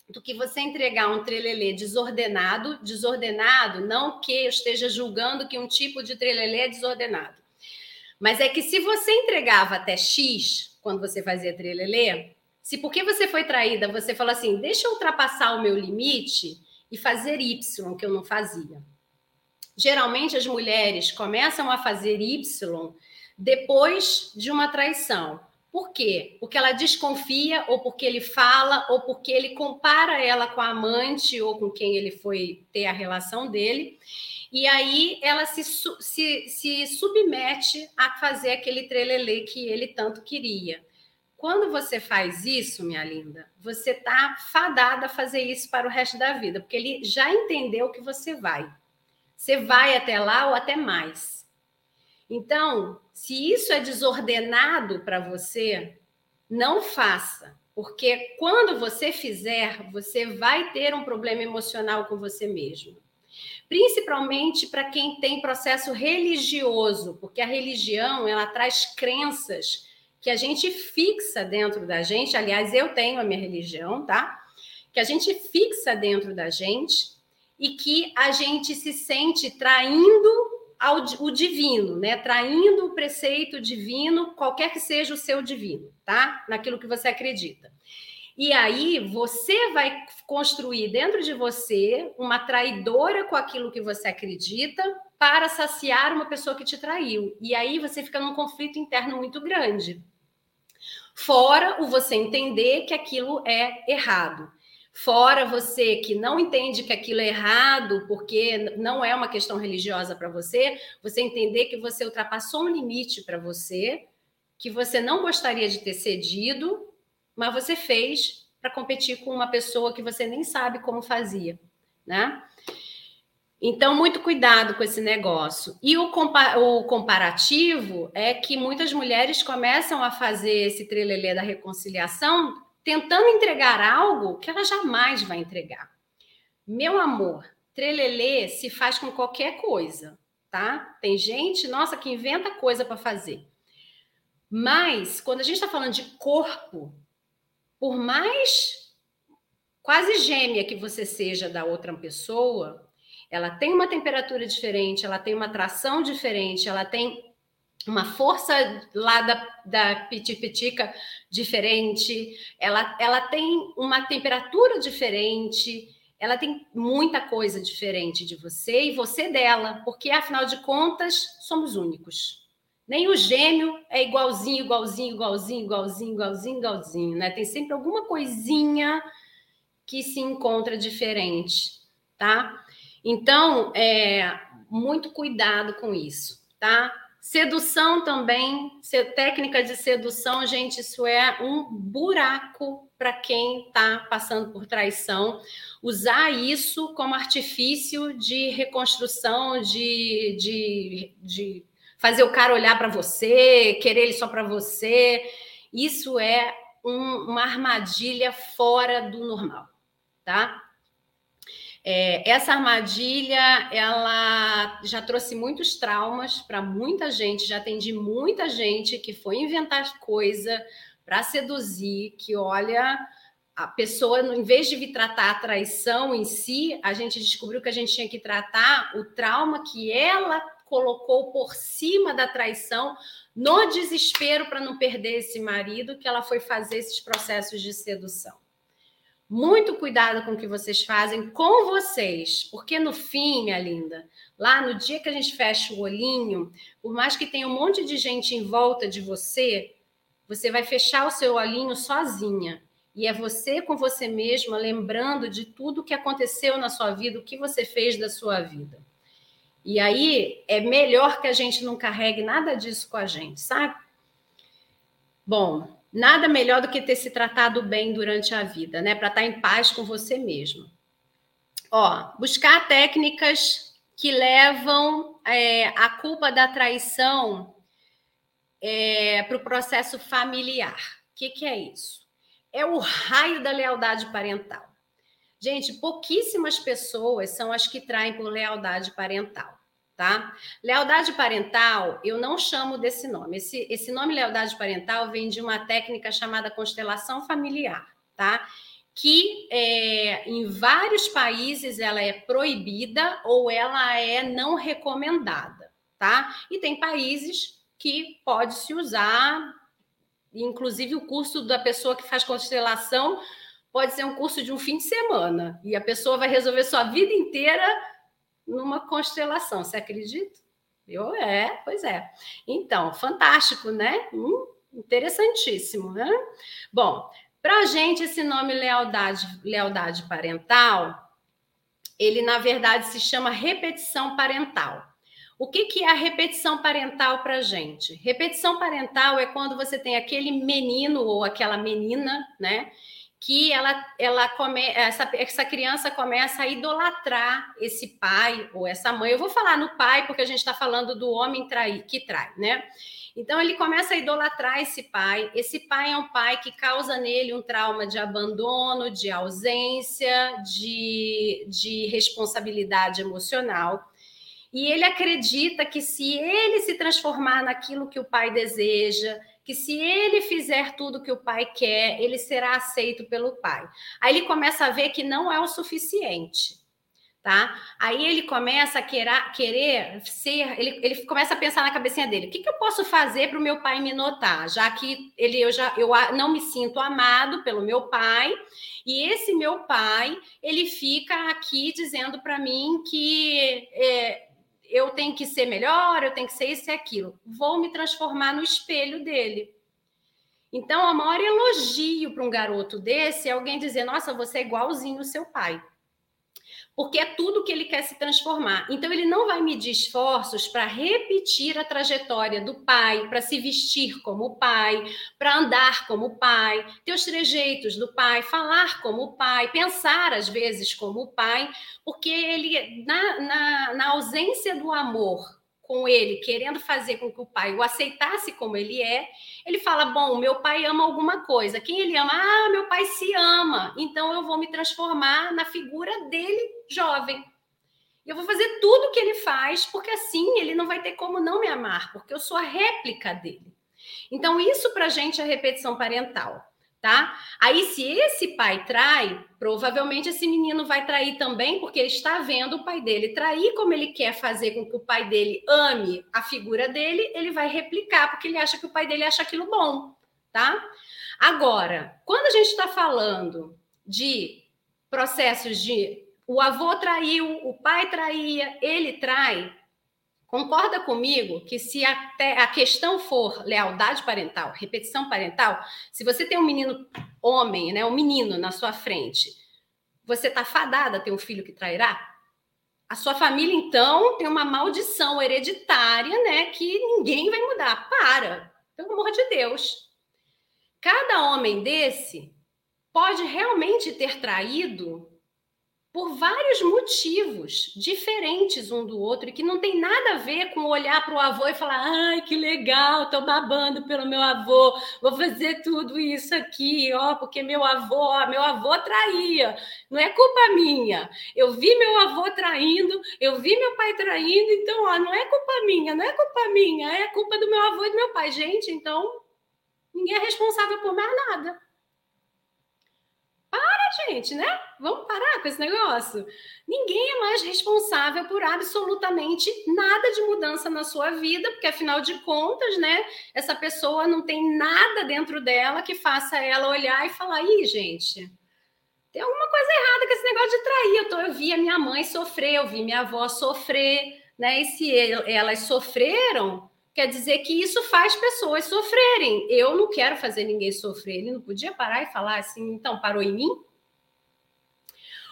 Speaker 1: do que você entregar um trelelê desordenado, desordenado, não que eu esteja julgando que um tipo de trelelê é desordenado. Mas é que se você entregava até X, quando você fazia trelelê, se porque você foi traída, você falou assim, deixa eu ultrapassar o meu limite e fazer Y, que eu não fazia. Geralmente as mulheres começam a fazer Y depois de uma traição. Por quê? Porque ela desconfia, ou porque ele fala, ou porque ele compara ela com a amante ou com quem ele foi ter a relação dele. E aí ela se, se, se submete a fazer aquele trelelê que ele tanto queria. Quando você faz isso, minha linda, você está fadada a fazer isso para o resto da vida, porque ele já entendeu que você vai. Você vai até lá ou até mais. Então, se isso é desordenado para você, não faça, porque quando você fizer, você vai ter um problema emocional com você mesmo. Principalmente para quem tem processo religioso, porque a religião ela traz crenças que a gente fixa dentro da gente. Aliás, eu tenho a minha religião, tá? Que a gente fixa dentro da gente e que a gente se sente traindo ao, o divino, né? Traindo o preceito divino, qualquer que seja o seu divino, tá? Naquilo que você acredita. E aí você vai construir dentro de você uma traidora com aquilo que você acredita para saciar uma pessoa que te traiu. E aí você fica num conflito interno muito grande. Fora o você entender que aquilo é errado. Fora você que não entende que aquilo é errado, porque não é uma questão religiosa para você, você entender que você ultrapassou um limite para você, que você não gostaria de ter cedido, mas você fez para competir com uma pessoa que você nem sabe como fazia, né? Então, muito cuidado com esse negócio. E o, compa o, comparativo é que muitas mulheres começam a fazer esse trelelê da reconciliação tentando entregar algo que ela jamais vai entregar. Meu amor, trelelê se faz com qualquer coisa, tá? Tem gente, nossa, que inventa coisa para fazer. Mas, quando a gente está falando de corpo, por mais quase gêmea que você seja da outra pessoa, ela tem uma temperatura diferente, ela tem uma atração diferente, ela tem uma força lá da, da pitipitica diferente, ela, ela tem uma temperatura diferente, ela tem muita coisa diferente de você e você dela, porque afinal de contas somos únicos. Nem o gêmeo é igualzinho, igualzinho, igualzinho, igualzinho, igualzinho, igualzinho, né? Tem sempre alguma coisinha que se encontra diferente, tá? Então, é, muito cuidado com isso, tá? Sedução também, técnica de sedução, gente, isso é um buraco para quem está passando por traição. Usar isso como artifício de reconstrução, de, de, de fazer o cara olhar para você, querer ele só para você, isso é um, uma armadilha fora do normal, tá? É, essa armadilha, ela já trouxe muitos traumas para muita gente, já atendi muita gente que foi inventar coisa para seduzir, que olha, a pessoa, em vez de vir tratar a traição em si, a gente descobriu que a gente tinha que tratar o trauma que ela colocou por cima da traição, no desespero para não perder esse marido, que ela foi fazer esses processos de sedução. Muito cuidado com o que vocês fazem com vocês, porque no fim, minha linda, lá no dia que a gente fecha o olhinho, por mais que tenha um monte de gente em volta de você, você vai fechar o seu olhinho sozinha. E é você com você mesma lembrando de tudo que aconteceu na sua vida, o que você fez da sua vida. E aí é melhor que a gente não carregue nada disso com a gente, sabe? Bom, Nada melhor do que ter se tratado bem durante a vida, né? Para estar tá em paz com você mesmo. Ó, buscar técnicas que levam é, a culpa da traição é, para o processo familiar. O que, que é isso? É o raio da lealdade parental. Gente, pouquíssimas pessoas são as que traem por lealdade parental, tá? Lealdade parental, eu não chamo desse nome. Esse, esse nome lealdade parental vem de uma técnica chamada constelação familiar, tá? Que é, em vários países ela é proibida ou ela é não recomendada, tá? E tem países que pode se usar, inclusive o curso da pessoa que faz constelação pode ser um curso de um fim de semana e a pessoa vai resolver sua vida inteira numa constelação. Você acredita? Eu é, pois é. Então, fantástico, né? Hum, interessantíssimo, né? Bom, para a gente esse nome lealdade, lealdade parental, ele na verdade se chama repetição parental. O que, que é a repetição parental para a gente? Repetição parental é quando você tem aquele menino ou aquela menina, né? Que ela, ela come, essa, essa criança começa a idolatrar esse pai ou essa mãe. Eu vou falar no pai, porque a gente está falando do homem trai, que trai, né? Então ele começa a idolatrar esse pai. Esse pai é um pai que causa nele um trauma de abandono, de ausência, de, de responsabilidade emocional. E ele acredita que se ele se transformar naquilo que o pai deseja, que se ele fizer tudo que o pai quer, ele será aceito pelo pai. Aí ele começa a ver que não é o suficiente. Tá? Aí ele começa a querer, querer ser, ele, ele começa a pensar na cabecinha dele: o que, que eu posso fazer para o meu pai me notar? Já que ele, eu já eu não me sinto amado pelo meu pai, e esse meu pai ele fica aqui dizendo para mim que é, eu tenho que ser melhor, eu tenho que ser isso e aquilo. Vou me transformar no espelho dele. Então, o maior elogio para um garoto desse é alguém dizer: Nossa, você é igualzinho o seu pai porque é tudo que ele quer se transformar. Então, ele não vai medir esforços para repetir a trajetória do pai, para se vestir como o pai, para andar como o pai, ter os trejeitos do pai, falar como o pai, pensar às vezes como o pai, porque ele, na, na, na ausência do amor com ele, querendo fazer com que o pai o aceitasse como ele é, ele fala: Bom, meu pai ama alguma coisa. Quem ele ama? Ah, meu pai se ama. Então eu vou me transformar na figura dele jovem. Eu vou fazer tudo o que ele faz, porque assim ele não vai ter como não me amar, porque eu sou a réplica dele. Então, isso para a gente é repetição parental tá? Aí, se esse pai trai, provavelmente esse menino vai trair também, porque ele está vendo o pai dele trair, como ele quer fazer com que o pai dele ame a figura dele, ele vai replicar, porque ele acha que o pai dele acha aquilo bom, tá? Agora, quando a gente está falando de processos de o avô traiu, o pai traía, ele trai, Concorda comigo que se a, a, questão for lealdade parental, repetição parental, se você tem um menino homem, né, um menino na sua frente, você está fadada a ter um filho que trairá? A sua família, então, tem uma maldição hereditária, né, que ninguém vai mudar. Para, pelo amor de Deus. Cada homem desse pode realmente ter traído por vários motivos diferentes um do outro e que não tem nada a ver com olhar para o avô e falar: ai, que legal, estou babando pelo meu avô, vou fazer tudo isso aqui, ó, porque meu avô, ó, meu avô traía, não é culpa minha. Eu vi meu avô traindo, eu vi meu pai traindo, então, ó, não é culpa minha, não é culpa minha, é culpa do meu avô e do meu pai. Gente, então, ninguém é responsável por mais nada. Para, gente, né? Vamos parar com esse negócio. Ninguém é mais responsável por absolutamente nada de mudança na sua vida, porque afinal de contas, né, essa pessoa não tem nada dentro dela que faça ela olhar e falar: "Ih, gente, tem alguma coisa errada com esse negócio de trair. Eu, tô, eu vi a minha mãe sofrer, eu vi minha avó sofrer, né? E se elas sofreram, quer dizer que isso faz pessoas sofrerem. Eu não quero fazer ninguém sofrer. Ele não podia parar e falar assim, então parou em mim?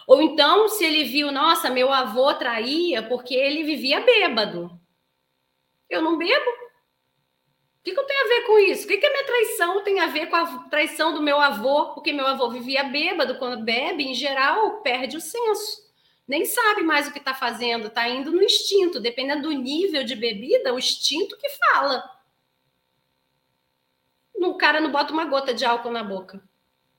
Speaker 1: Ou então, se ele viu, nossa, meu avô traía porque ele vivia bêbado. Eu não bebo. O que, que eu tenho a ver com isso? O que, que a minha traição tem a ver com a traição do meu avô? Porque meu avô vivia bêbado. Quando bebe, em geral, perde o senso. Nem sabe mais o que está fazendo, está indo no instinto, dependendo do nível de bebida, o instinto que fala. O cara não bota uma gota de álcool na boca.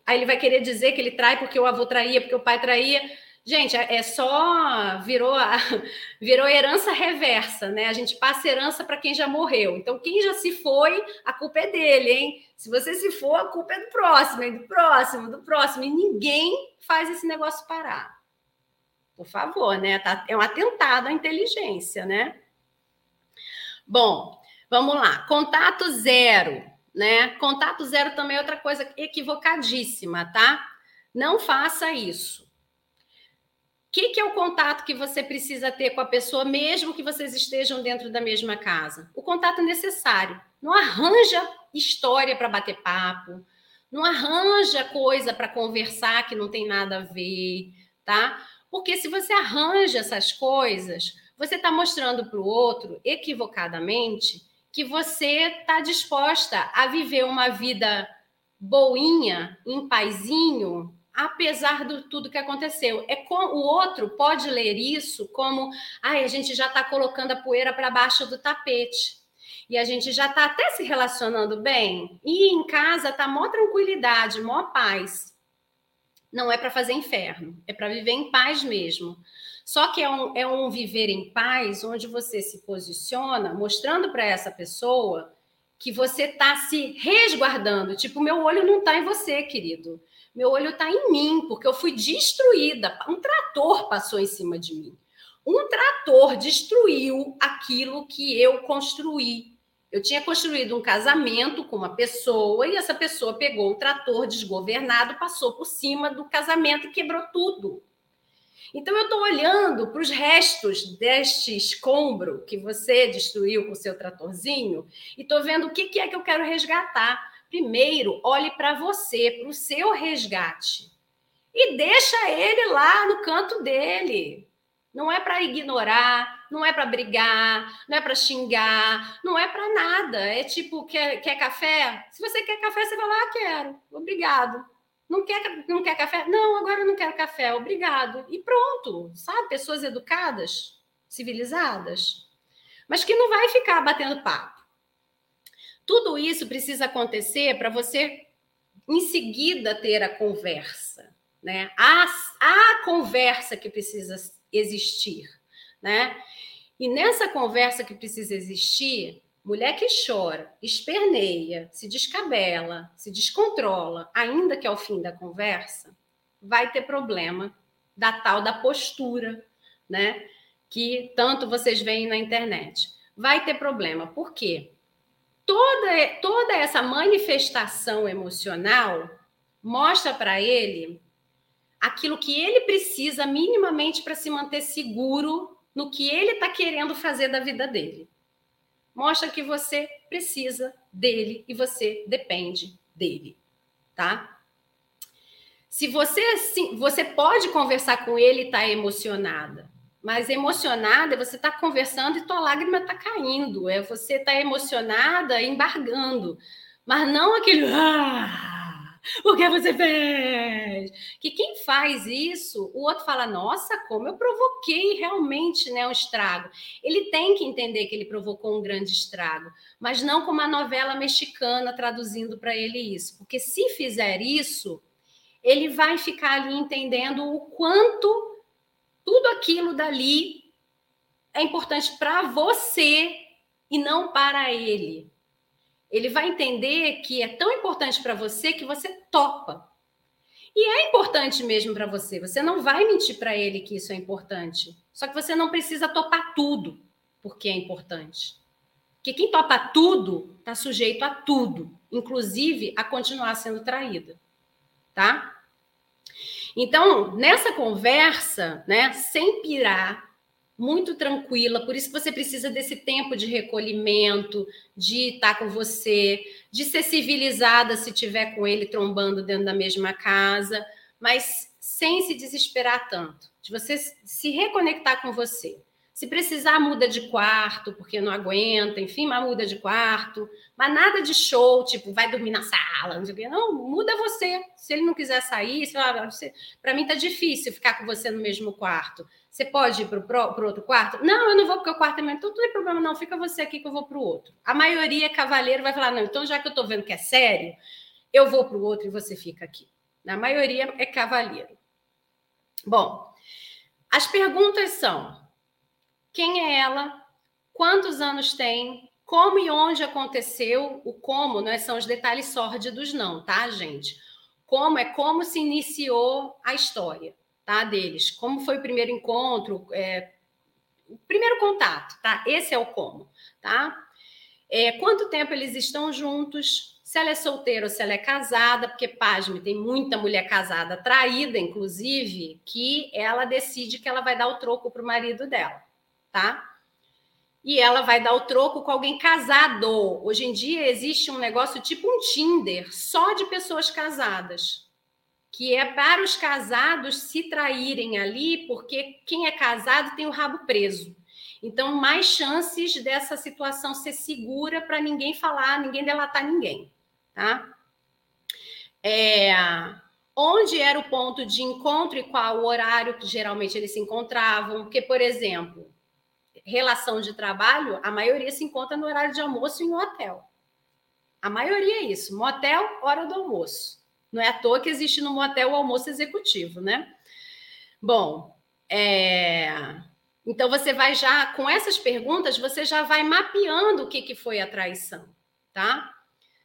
Speaker 1: Aí ele vai querer dizer que ele trai porque o avô traía, porque o pai traía. Gente, é, é só virou a, virou herança reversa, né? A gente passa herança para quem já morreu. Então, quem já se foi, a culpa é dele, hein? Se você se for, a culpa é do próximo, hein? do próximo, do próximo. E ninguém faz esse negócio parar. Por favor, né? Tá, é um atentado à inteligência, né? Bom, vamos lá. Contato zero, né? Contato zero também é outra coisa equivocadíssima, tá? Não faça isso. O que, que, é o contato que você precisa ter com a pessoa, mesmo que vocês estejam dentro da mesma casa? O contato necessário. Não arranja história para bater papo, não arranja coisa para conversar que não tem nada a ver, tá? Porque se você arranja essas coisas, você está mostrando para o outro, equivocadamente, que você está disposta a viver uma vida boinha, em paizinho, apesar de tudo que aconteceu. É com, o outro pode ler isso como, ai, a gente já está colocando a poeira para baixo do tapete. E a gente já está até se relacionando bem. E em casa tá mó tranquilidade, mó paz não é para fazer inferno, é para viver em paz mesmo. Só que é um, é um viver em paz onde você se posiciona mostrando para essa pessoa que você está se resguardando. Tipo, meu olho não está em você, querido. Meu olho está em mim, porque eu fui destruída. Um trator passou em cima de mim. Um trator destruiu aquilo que eu construí. Eu tinha construído um casamento com uma pessoa e essa pessoa pegou o trator desgovernado, passou por cima do casamento e quebrou tudo. Então eu estou olhando para os restos deste escombro que você destruiu com o seu tratorzinho e estou vendo o que, é que eu quero resgatar. Primeiro, olhe para você, para o seu resgate. E deixa ele lá no canto dele. Não é para ignorar, não é para brigar, não é para xingar, não é para nada. É tipo, quer, quer café? Se você quer café, você vai lá, ah, quero, obrigado. Não quer, não quer café? Não, agora eu não quero café, obrigado. E pronto, sabe? Pessoas educadas, civilizadas, mas que não vai ficar batendo papo. Tudo isso precisa acontecer para você, em seguida, ter a conversa. Né? A, a conversa que precisa existir, né? E nessa conversa que precisa existir, mulher que chora, esperneia, se descabela, se descontrola, ainda que ao fim da conversa, vai ter problema da tal da postura, né? Que tanto vocês veem na internet. Vai ter problema. Por quê? Toda, toda essa manifestação emocional mostra para ele aquilo que ele precisa minimamente para se manter seguro no que ele está querendo fazer da vida dele. Mostra que você precisa dele e você depende dele, tá? Se você assim, você pode conversar com ele e tá emocionada, mas emocionada você está conversando e tua lágrima está caindo, é você está emocionada embargando, mas não aquele ah, o que você fez? Que quem faz isso, o outro fala: Nossa, como eu provoquei realmente né, um estrago. Ele tem que entender que ele provocou um grande estrago, mas não como a novela mexicana traduzindo para ele isso. Porque se fizer isso, ele vai ficar ali entendendo o quanto tudo aquilo dali é importante para você e não para ele ele vai entender que é tão importante para você que você topa. E é importante mesmo para você. Você não vai mentir para ele que isso é importante. Só que você não precisa topar tudo, porque é importante. Porque quem topa tudo está sujeito a tudo, inclusive a continuar sendo traída. Tá? Então, nessa conversa, né, sem pirar, muito tranquila, por isso você precisa desse tempo de recolhimento, de estar com você, de ser civilizada se tiver com ele trombando dentro da mesma casa, mas sem se desesperar tanto, de você se reconectar com você, Se precisar, muda de quarto, porque não aguenta, enfim, mas muda de quarto. Mas nada de show, tipo, vai dormir na sala, não sei o quê. Não, muda você. Se ele não quiser sair, para mim tá difícil ficar com você no mesmo quarto. Você pode ir para o outro quarto? Não, eu não vou porque o quarto é meu. Então, não tem problema, não. Fica você aqui que eu vou para o outro. A maioria, cavaleiro, vai falar: não, então já que eu estou vendo que é sério, eu vou para o outro e você fica aqui. Na maioria é cavaleiro. Bom, as perguntas são: quem é ela? Quantos anos tem? Como e onde aconteceu? O como não é, são os detalhes sórdidos, não, tá, gente? Como é como se iniciou a história, tá? Deles. Como foi o primeiro encontro, é, o primeiro contato, tá? Esse é o como, tá? É, quanto tempo eles estão juntos? se ela é solteira ou se ela é casada, porque, pasme, tem muita mulher casada, traída, inclusive, que ela decide que ela vai dar o troco para o marido dela, tá? E ela vai dar o troco com alguém casado. Hoje em dia existe um negócio tipo um Tinder, só de pessoas casadas, que é para os casados se traírem ali, porque quem é casado tem o rabo preso. Então, mais chances dessa situação ser segura para ninguém falar, ninguém delatar ninguém tá? É, onde era o ponto de encontro e qual o horário que geralmente eles se encontravam, porque, por exemplo, relação de trabalho, a maioria se encontra no horário de almoço em um hotel. A maioria é isso, motel, hora do almoço. Não é à toa que existe no motel o almoço executivo, né? Bom, é... então você vai já, com essas perguntas, você já vai mapeando o que, que foi a traição, tá?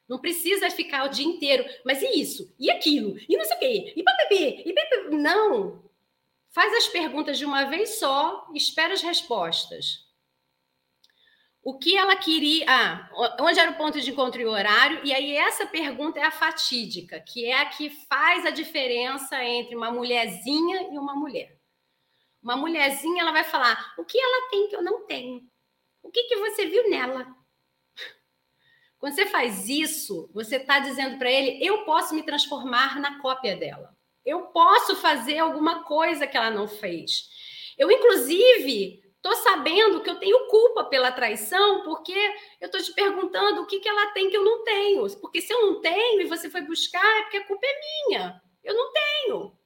Speaker 1: Não precisa ficar o dia inteiro, mas e isso? E aquilo? E não sei o quê? E papipi? E papipi? Não. Faz as perguntas de uma vez só, espera as respostas. O que ela queria. Ah, onde era o ponto de encontro e o horário? E aí, essa pergunta é a fatídica, que é a que faz a diferença entre uma mulherzinha e uma mulher. Uma mulherzinha, ela vai falar: o que ela tem que eu não tenho? O que, que você viu nela? Quando você faz isso, você está dizendo para ele: eu posso me transformar na cópia dela. Eu posso fazer alguma coisa que ela não fez. Eu, inclusive, estou sabendo que eu tenho culpa pela traição, porque eu estou te perguntando o que, que ela tem que eu não tenho. Porque se eu não tenho e você foi buscar, é porque a culpa é minha. Eu não tenho.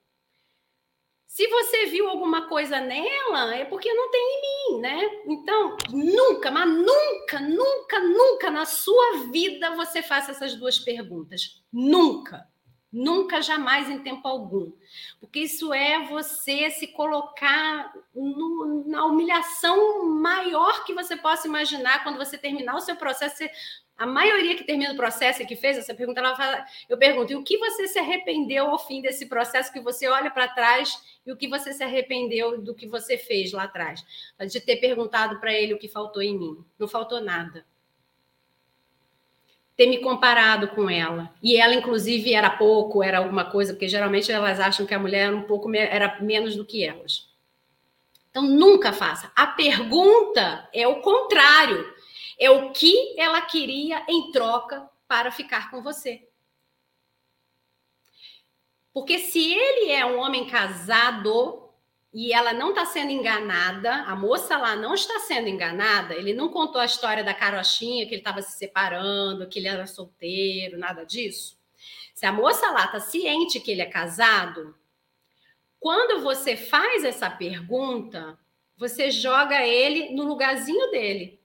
Speaker 1: Se você viu alguma coisa nela, é porque não tem em mim, né? Então, nunca, mas nunca, nunca, nunca na sua vida você faça essas duas perguntas. Nunca. Nunca, jamais, em tempo algum. Porque isso é você se colocar no, na humilhação maior que você possa imaginar quando você terminar o seu processo. Você, a maioria que termina o processo e que fez essa pergunta, ela fala, eu pergunto, e o que você se arrependeu ao fim desse processo que você olha para trás e o que você se arrependeu do que você fez lá atrás? De ter perguntado para ele o que faltou em mim. Não faltou nada ter me comparado com ela. E ela, inclusive, era pouco, era alguma coisa, porque geralmente elas acham que a mulher era um pouco era menos do que elas. Então, nunca faça. A pergunta é o contrário. É o que ela queria em troca para ficar com você. Porque se ele é um homem casado, e ela não está sendo enganada, a moça lá não está sendo enganada, ele não contou a história da carochinha, que ele estava se separando, que ele era solteiro, nada disso. Se a moça lá está ciente que ele é casado, quando você faz essa pergunta, você joga ele no lugarzinho dele.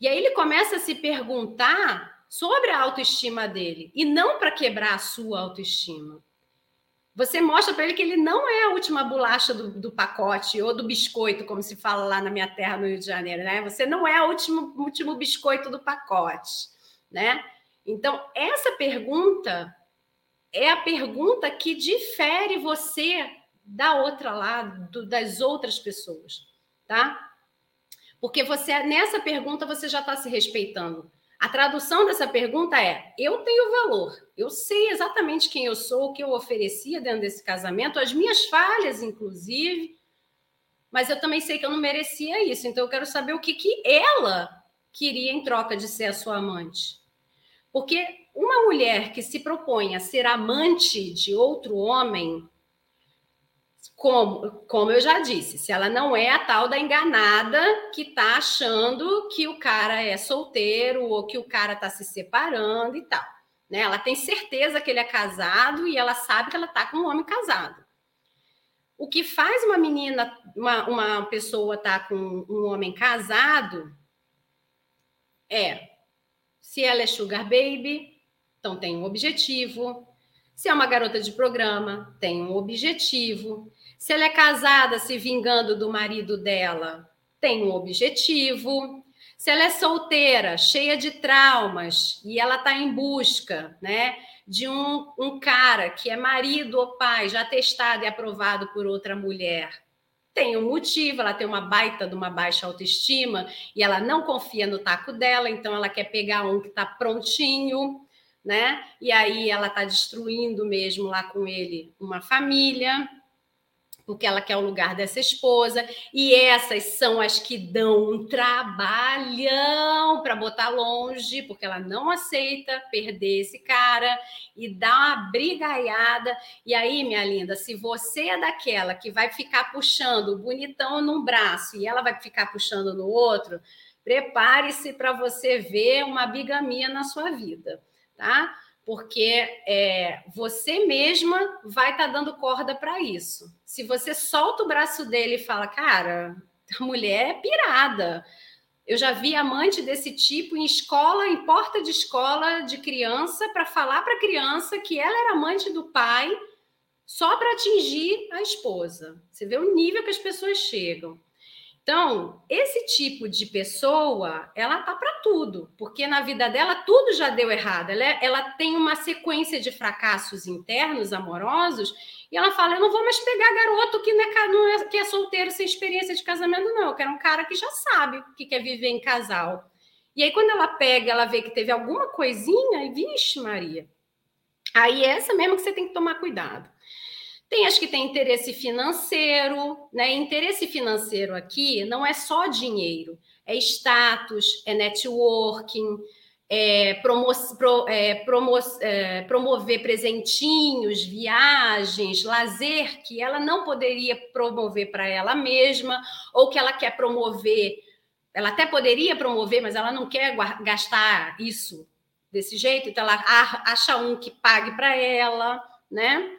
Speaker 1: E aí ele começa a se perguntar sobre a autoestima dele, e não para quebrar a sua autoestima. Você mostra para ele que ele não é a última bolacha do, do, pacote ou do biscoito, como se fala lá na minha terra no Rio de Janeiro, né? Você não é o último, último biscoito do pacote, né? Então, essa pergunta é a pergunta que difere você da outra lá, das outras pessoas, tá? Porque você nessa pergunta você já está se respeitando. A tradução dessa pergunta é: eu tenho valor, eu sei exatamente quem eu sou, o que eu oferecia dentro desse casamento, as minhas falhas, inclusive, mas eu também sei que eu não merecia isso, então eu quero saber o que, que ela queria em troca de ser a sua amante. Porque uma mulher que se propõe a ser amante de outro homem, Como, como eu já disse, se ela não é a tal da enganada que está achando que o cara é solteiro ou que o cara está se separando e tal. Né? Ela tem certeza que ele é casado e ela sabe que ela está com um homem casado. O que faz uma menina, uma, uma pessoa estar tá com um homem casado é se ela é sugar baby, então tem um objetivo. Se é uma garota de programa, tem um objetivo. Se ela é casada se vingando do marido dela, tem um objetivo. Se ela é solteira, cheia de traumas e ela está em busca, né, de um, um cara que é marido ou pai, já testado e aprovado por outra mulher, tem um motivo, ela tem uma baita de uma baixa autoestima e ela não confia no taco dela, então ela quer pegar um que está prontinho, né? E aí ela está destruindo mesmo lá com ele uma família porque ela quer o lugar dessa esposa, e essas são as que dão um trabalhão para botar longe, porque ela não aceita perder esse cara e dá uma brigaiada. E aí, minha linda, se você é daquela que vai ficar puxando o bonitão num braço e ela vai ficar puxando no outro, prepare-se para você ver uma bigamia na sua vida, tá? porque é, você mesma vai estar tá dando corda para isso. Se você solta o braço dele e fala, cara, a mulher é pirada. Eu já vi amante desse tipo em escola, em porta de escola de criança, para falar para a criança que ela era amante do pai só para atingir a esposa. Você vê o nível que as pessoas chegam. Então, esse tipo de pessoa, ela tá para tudo, porque na vida dela tudo já deu errado. Ela, é, ela tem uma sequência de fracassos internos, amorosos, e ela fala: Eu não vou mais pegar garoto que, é, não é, que é solteiro sem experiência de casamento, não. Eu quero um cara que já sabe o que quer viver em casal. E aí, quando ela pega, ela vê que teve alguma coisinha, e vixe, Maria. Aí é essa mesmo que você tem que tomar cuidado. Tem as que têm interesse financeiro, né? Interesse financeiro aqui não é só dinheiro, é status, é networking, é, promo, pro, é, promo, é, promover presentinhos, viagens, lazer que ela não poderia promover para ela mesma, ou que ela quer promover, ela até poderia promover, mas ela não quer gastar isso desse jeito, então ela acha um que pague para ela, né?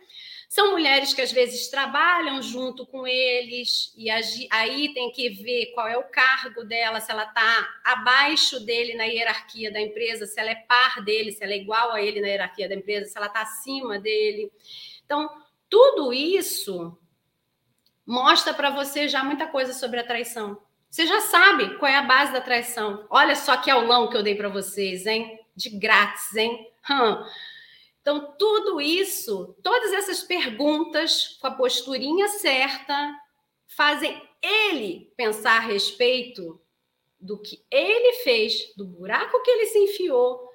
Speaker 1: São mulheres que às vezes trabalham junto com eles, e aí tem que ver qual é o cargo dela, se ela está abaixo dele na hierarquia da empresa, se ela é par dele, se ela é igual a ele na hierarquia da empresa, se ela está acima dele. Então, tudo isso mostra para você já muita coisa sobre a traição. Você já sabe qual é a base da traição. Olha só que aulão que eu dei para vocês, hein? De grátis, hein? Hum. Então, tudo isso, todas essas perguntas com a posturinha certa, fazem ele pensar a respeito do que ele fez, do buraco que ele se enfiou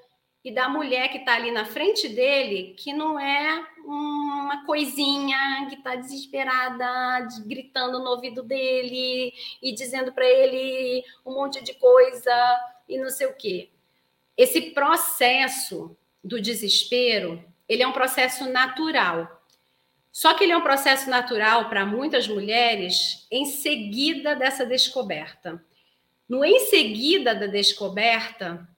Speaker 1: e da mulher que está ali na frente dele, que não é uma coisinha que está desesperada, gritando no ouvido dele e dizendo para ele um monte de coisa e não sei o quê. Esse processo do desespero, ele é um processo natural. Só que ele é um processo natural para muitas mulheres em seguida dessa descoberta. No em seguida da descoberta,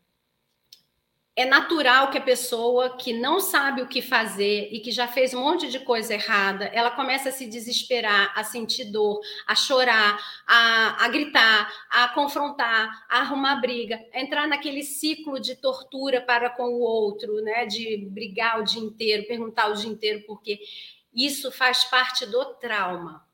Speaker 1: é natural que a pessoa que não sabe o que fazer e que já fez um monte de coisa errada, ela começa a se desesperar, a sentir dor, a chorar, a, a gritar, a confrontar, a arrumar briga, a entrar naquele ciclo de tortura para com o outro, né? De brigar o dia inteiro, perguntar o dia inteiro por quê. Isso faz parte do trauma.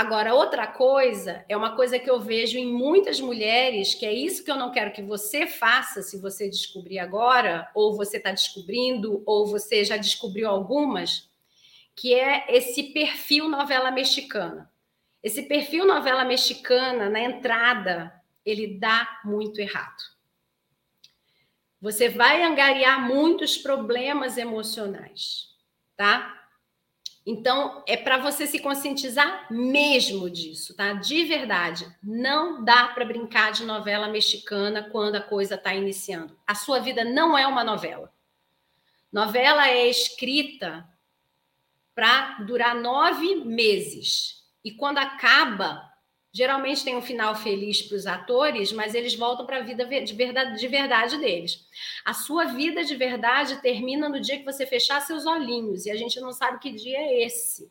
Speaker 1: Agora, outra coisa é uma coisa que eu vejo em muitas mulheres, que é isso que eu não quero que você faça se você descobrir agora, ou você está descobrindo, ou você já descobriu algumas, que é esse perfil novela mexicana. Esse perfil novela mexicana, na entrada, ele dá muito errado. Você vai angariar muitos problemas emocionais, tá? Então, é para você se conscientizar mesmo disso, tá? De verdade. Não dá para brincar de novela mexicana quando a coisa está iniciando. A sua vida não é uma novela. Novela é escrita para durar nove meses. E quando acaba, geralmente tem um final feliz para os atores, mas eles voltam para a vida de verdade, de verdade deles. A sua vida de verdade termina no dia que você fechar seus olhinhos, e a gente não sabe que dia é esse.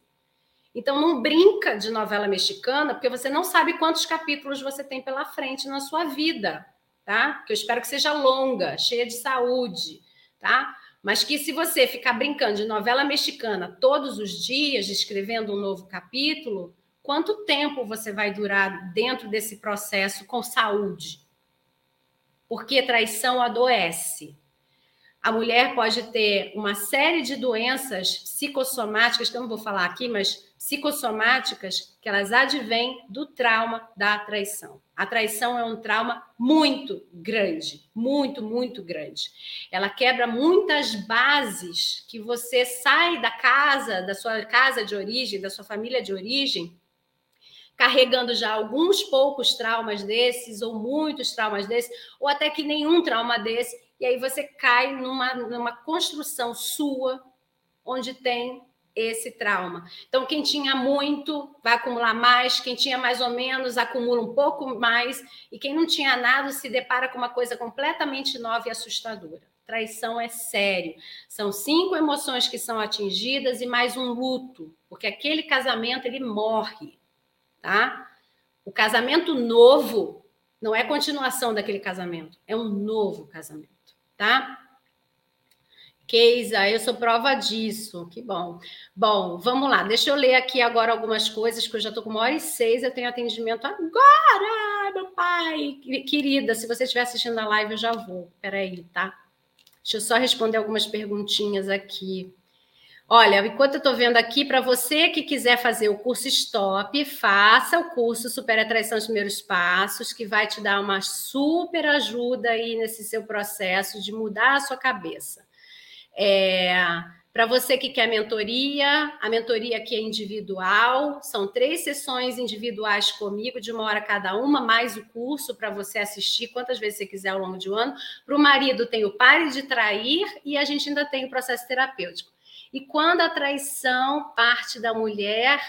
Speaker 1: Então não brinca de novela mexicana, porque você não sabe quantos capítulos você tem pela frente na sua vida, tá? Que eu espero que seja longa, cheia de saúde, tá? Mas que se você ficar brincando de novela mexicana todos os dias, escrevendo um novo capítulo, quanto tempo você vai durar dentro desse processo com saúde? Porque traição adoece. A mulher pode ter uma série de doenças psicossomáticas, que eu não vou falar aqui, mas psicossomáticas que elas advêm do trauma da traição. A traição é um trauma muito grande, muito, muito grande. Ela quebra muitas bases que você sai da casa, da sua casa de origem, da sua família de origem, carregando já alguns poucos traumas desses, ou muitos traumas desses, ou até que nenhum trauma desse, e aí você cai numa, numa construção sua, onde tem esse trauma. Então, quem tinha muito vai acumular mais, quem tinha mais ou menos acumula um pouco mais, e quem não tinha nada se depara com uma coisa completamente nova e assustadora. Traição é sério. São cinco emoções que são atingidas e mais um luto, porque aquele casamento ele morre, tá? O casamento novo não é continuação daquele casamento, é um novo casamento, tá? Keisa, eu sou prova disso. Que bom. Bom, vamos lá. Deixa eu ler aqui agora algumas coisas, que eu já estou com uma hora e seis. Eu tenho atendimento agora, meu pai. Querida, se você estiver assistindo a live, eu já vou. Peraí, tá? Deixa eu só responder algumas perguntinhas aqui. Olha, enquanto eu estou vendo aqui, para você que quiser fazer o curso Stop, faça o curso Super Atraição dos Primeiros Passos, que vai te dar uma super ajuda aí nesse seu processo de mudar a sua cabeça. É, para você que quer mentoria, a mentoria aqui é individual, são três sessões individuais comigo, de uma hora cada uma, mais o curso para você assistir quantas vezes você quiser ao longo de um ano. Para o marido tem o Pare de Trair e a gente ainda tem o processo terapêutico. E quando a traição parte da mulher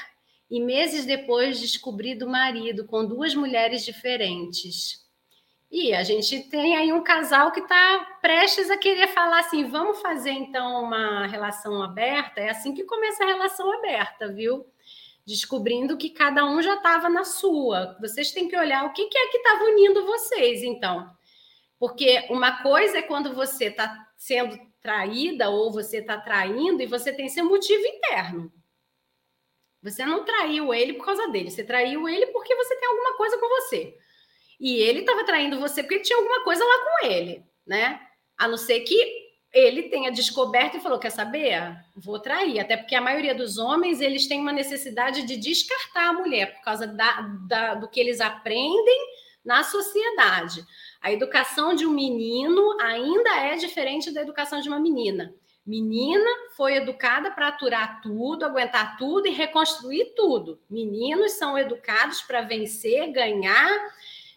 Speaker 1: e meses depois descobrir do marido com duas mulheres diferentes. E a gente tem aí um casal que está prestes a querer falar assim: vamos fazer então uma relação aberta. É assim que começa a relação aberta, viu? Descobrindo que cada um já estava na sua. Vocês têm que olhar o que, que é que estava unindo vocês, então. Porque uma coisa é quando você está sendo traída ou você está traindo e você tem seu motivo interno. Você não traiu ele por causa dele, você traiu ele porque você tem alguma coisa com você. E ele estava traindo você porque tinha alguma coisa lá com ele, né? A não ser que ele tenha descoberto e falou: quer saber? Vou trair. Até porque a maioria dos homens eles têm uma necessidade de descartar a mulher por causa da, da, do que eles aprendem na sociedade. A educação de um menino ainda é diferente da educação de uma menina. Menina foi educada para aturar tudo, aguentar tudo e reconstruir tudo. Meninos são educados para vencer, ganhar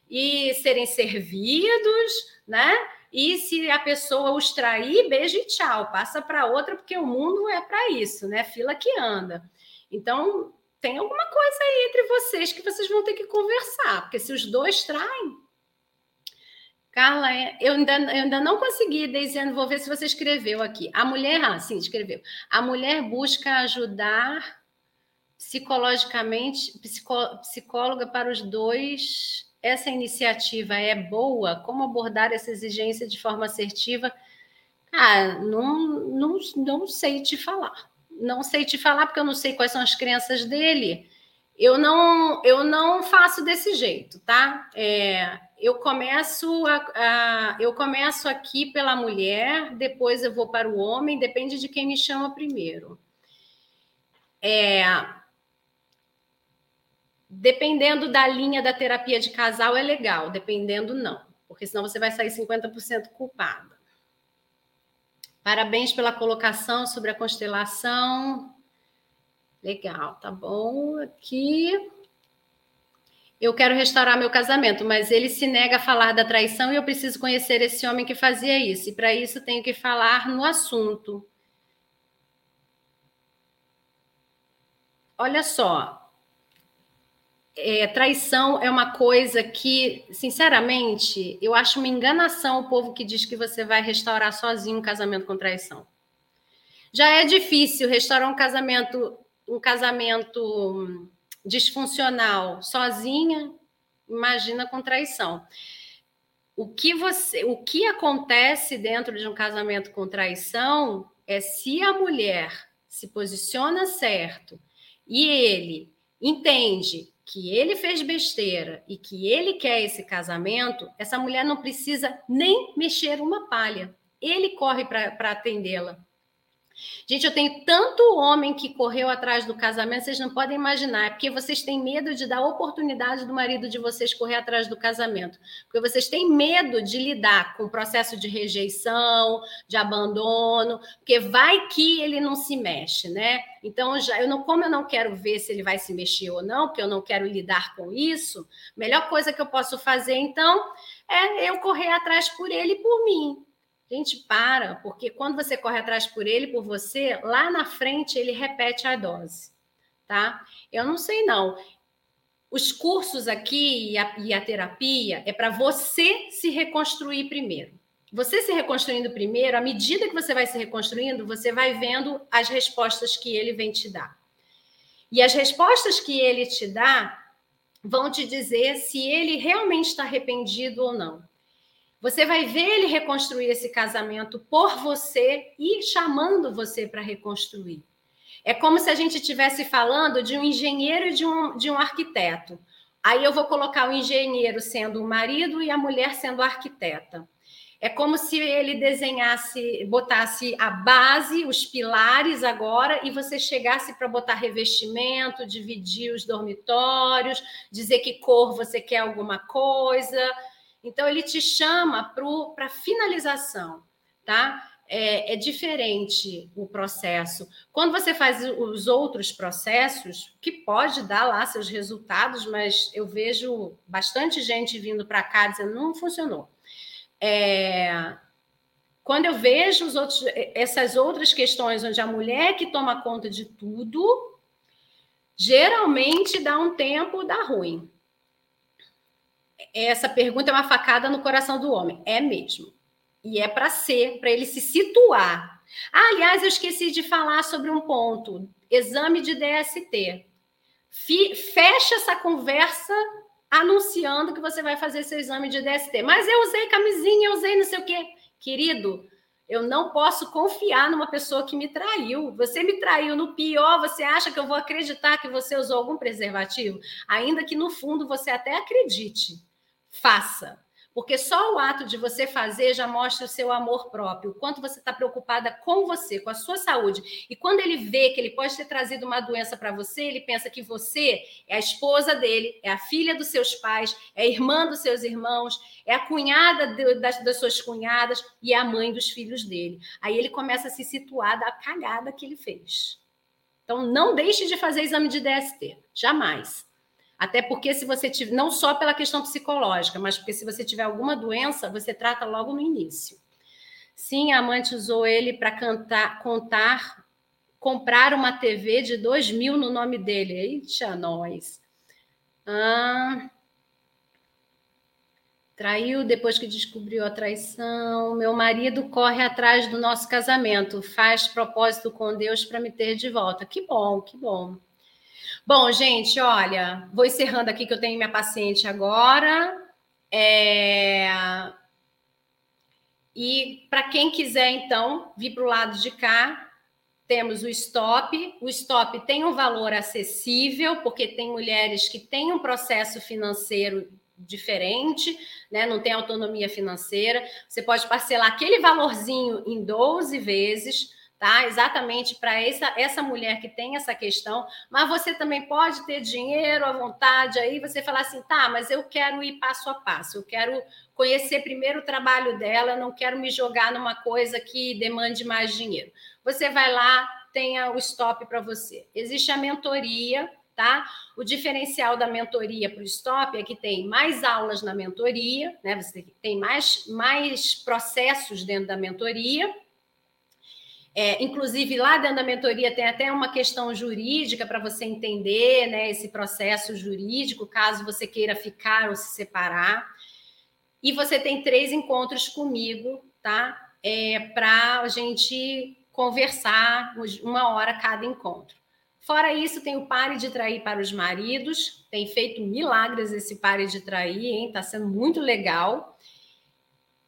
Speaker 1: e serem servidos, né? E se a pessoa os trair, beijo e tchau, passa para outra, porque o mundo é para isso, né? Fila que anda. Então, tem alguma coisa aí entre vocês que vocês vão ter que conversar, porque se os dois traem. Carla, é, eu ainda, eu ainda não consegui, dizendo, vou ver se você escreveu aqui. A mulher, ah, sim, escreveu. A mulher busca ajudar psicologicamente, psicó, psicóloga para os dois essa iniciativa é boa? Como abordar essa exigência de forma assertiva? Ah, não, não, não sei te falar. Não sei te falar porque eu não sei quais são as crenças dele. Eu não, eu não faço desse jeito, tá? É, eu começo a, a, eu começo aqui pela mulher, depois eu vou para o homem, depende de quem me chama primeiro. É, Dependendo da linha da terapia de casal, é legal, dependendo, não, porque senão você vai sair 50% culpada. Parabéns pela colocação sobre a constelação. Legal, tá bom. Aqui. Eu quero restaurar meu casamento, mas ele se nega a falar da traição e eu preciso conhecer esse homem que fazia isso. E para isso tenho que falar no assunto. olha só, é, traição é uma coisa que, sinceramente, eu acho uma enganação o povo que diz que você vai restaurar sozinho um casamento com traição. Já é difícil restaurar um casamento, um casamento disfuncional sozinha, imagina com traição. O que você, o que acontece dentro de um casamento com traição é se a mulher se posiciona certo e ele entende que ele fez besteira e que ele quer esse casamento, essa mulher não precisa nem mexer uma palha. Ele corre para atendê-la. Gente, eu tenho tanto homem que correu atrás do casamento, vocês não podem imaginar, é porque vocês têm medo de dar oportunidade do marido de vocês correr atrás do casamento. Porque vocês têm medo de lidar com o processo de rejeição, de abandono, porque vai que ele não se mexe, né? Então, já, eu não, como eu não quero ver se ele vai se mexer ou não, porque eu não quero lidar com isso, melhor coisa que eu posso fazer, então, é eu correr atrás por ele e por mim. Gente, para, porque quando você corre atrás por ele, por você, lá na frente ele repete a dose, tá? Eu não sei não. Os cursos aqui e a, e a terapia é para você se reconstruir primeiro. Você se reconstruindo primeiro, à medida que você vai se reconstruindo, você vai vendo as respostas que ele vem te dar. E as respostas que ele te dá vão te dizer se ele realmente está arrependido ou não. Você vai ver ele reconstruir esse casamento por você e chamando você para reconstruir. É como se a gente estivesse falando de um engenheiro e de um, de um arquiteto. Aí eu vou colocar o engenheiro sendo o marido e a mulher sendo a arquiteta. É como se ele desenhasse, botasse a base, os pilares agora, e você chegasse para botar revestimento, dividir os dormitórios, dizer que cor você quer alguma coisa, então, ele te chama para finalização, tá? É, é, diferente o processo. Quando você faz os outros processos, que pode dar lá seus resultados, mas eu vejo bastante gente vindo para cá dizendo não funcionou. É, quando eu vejo os outros, essas outras questões onde a mulher que toma conta de tudo, geralmente dá um tempo, dá ruim essa pergunta é uma facada no coração do homem. É mesmo. E é para ser, para ele se situar. Ah, aliás, eu esqueci de falar sobre um ponto: exame de DST. fecha essa conversa anunciando que você vai fazer seu exame de DST. Mas eu usei camisinha, eu usei não sei o quê. Querido, eu não posso confiar numa pessoa que me traiu. Você me traiu no pior, você acha que eu vou acreditar que você usou algum preservativo? Ainda que no fundo você até acredite faça. Porque só o ato de você fazer já mostra o seu amor próprio, o quanto você está preocupada com você, com a sua saúde. E quando ele vê que ele pode ter trazido uma doença para você, ele pensa que você é a esposa dele, é a filha dos seus pais, é a irmã dos seus irmãos, é a cunhada de, das, das suas cunhadas e é a mãe dos filhos dele. Aí ele começa a se situar da cagada que ele fez. Então, não deixe de fazer exame de DST, jamais. Até porque se você tiver, não só pela questão psicológica, mas porque se você tiver alguma doença, você trata logo no início. Sim, a amante usou ele para cantar, contar, comprar uma TV de 2 mil no nome dele. Eita, nós. Ah, traiu depois que descobriu a traição. Meu marido corre atrás do nosso casamento, faz propósito com Deus para me ter de volta. Que bom, que bom. Bom, gente, olha, vou encerrando aqui que eu tenho minha paciente agora. É... E para quem quiser, então, vir para o lado de cá, temos o stop. O stop tem um valor acessível, porque tem mulheres que têm um processo financeiro diferente, né? não tem autonomia financeira. Você pode parcelar aquele valorzinho em 12 vezes tá? Exatamente para essa, essa mulher que tem essa questão, mas você também pode ter dinheiro à vontade, aí você falar assim, tá, mas eu quero ir passo a passo, eu quero conhecer primeiro o trabalho dela, não quero me jogar numa coisa que demande mais dinheiro. Você vai lá, tenha o stop para você. Existe a mentoria, tá? O diferencial da mentoria para o stop é que tem mais aulas na mentoria, né? Você tem mais, mais processos dentro da mentoria É, inclusive, lá dentro da mentoria tem até uma questão jurídica para você entender né, esse processo jurídico, caso você queira ficar ou se separar. E você tem três encontros comigo, tá? É, para a gente conversar uma hora cada encontro. Fora isso, tem o Pare de Trair para os Maridos, tem feito milagres esse Pare de Trair, hein? Tá sendo muito legal.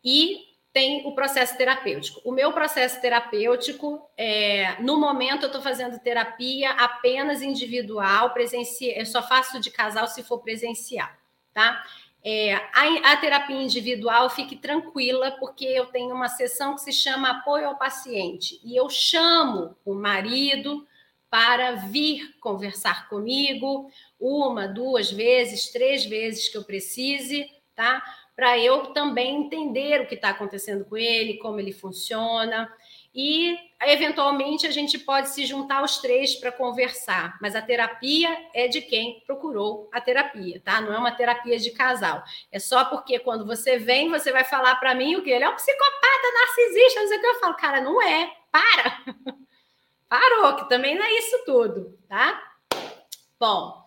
Speaker 1: E tem o processo terapêutico. O meu processo terapêutico, é, no momento, eu estou fazendo terapia apenas individual, presencial. Eu só faço de casal se for presencial, tá? É, a, a, terapia individual, fique tranquila, porque eu tenho uma sessão que se chama apoio ao paciente. E eu chamo o marido para vir conversar comigo uma, duas vezes, três vezes que eu precise, tá? Para eu também entender o que está acontecendo com ele, como ele funciona. E, eventualmente, a gente pode se juntar os três para conversar. Mas a terapia é de quem procurou a terapia, tá? Não é uma terapia de casal. É só porque quando você vem, você vai falar para mim o que ele é um psicopata, narcisista, não sei o que. Eu falo, cara, não é. Para. Parou, que também não é isso tudo, tá? Bom,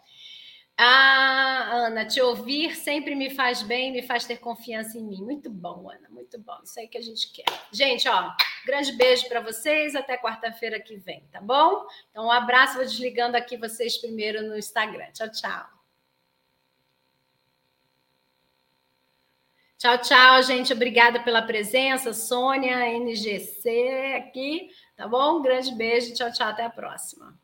Speaker 1: ah, Ana, te ouvir sempre me faz bem, me faz ter confiança em mim. Muito bom, Ana, muito bom. Isso aí que a gente quer. Gente, ó, grande beijo para vocês. Até quarta-feira que vem, tá bom? Então, um abraço. Vou desligando aqui vocês primeiro no Instagram. Tchau, tchau. Tchau, tchau, gente. Obrigada pela presença. Sônia, NGC aqui, tá bom? Grande beijo. Tchau, tchau. Até a próxima.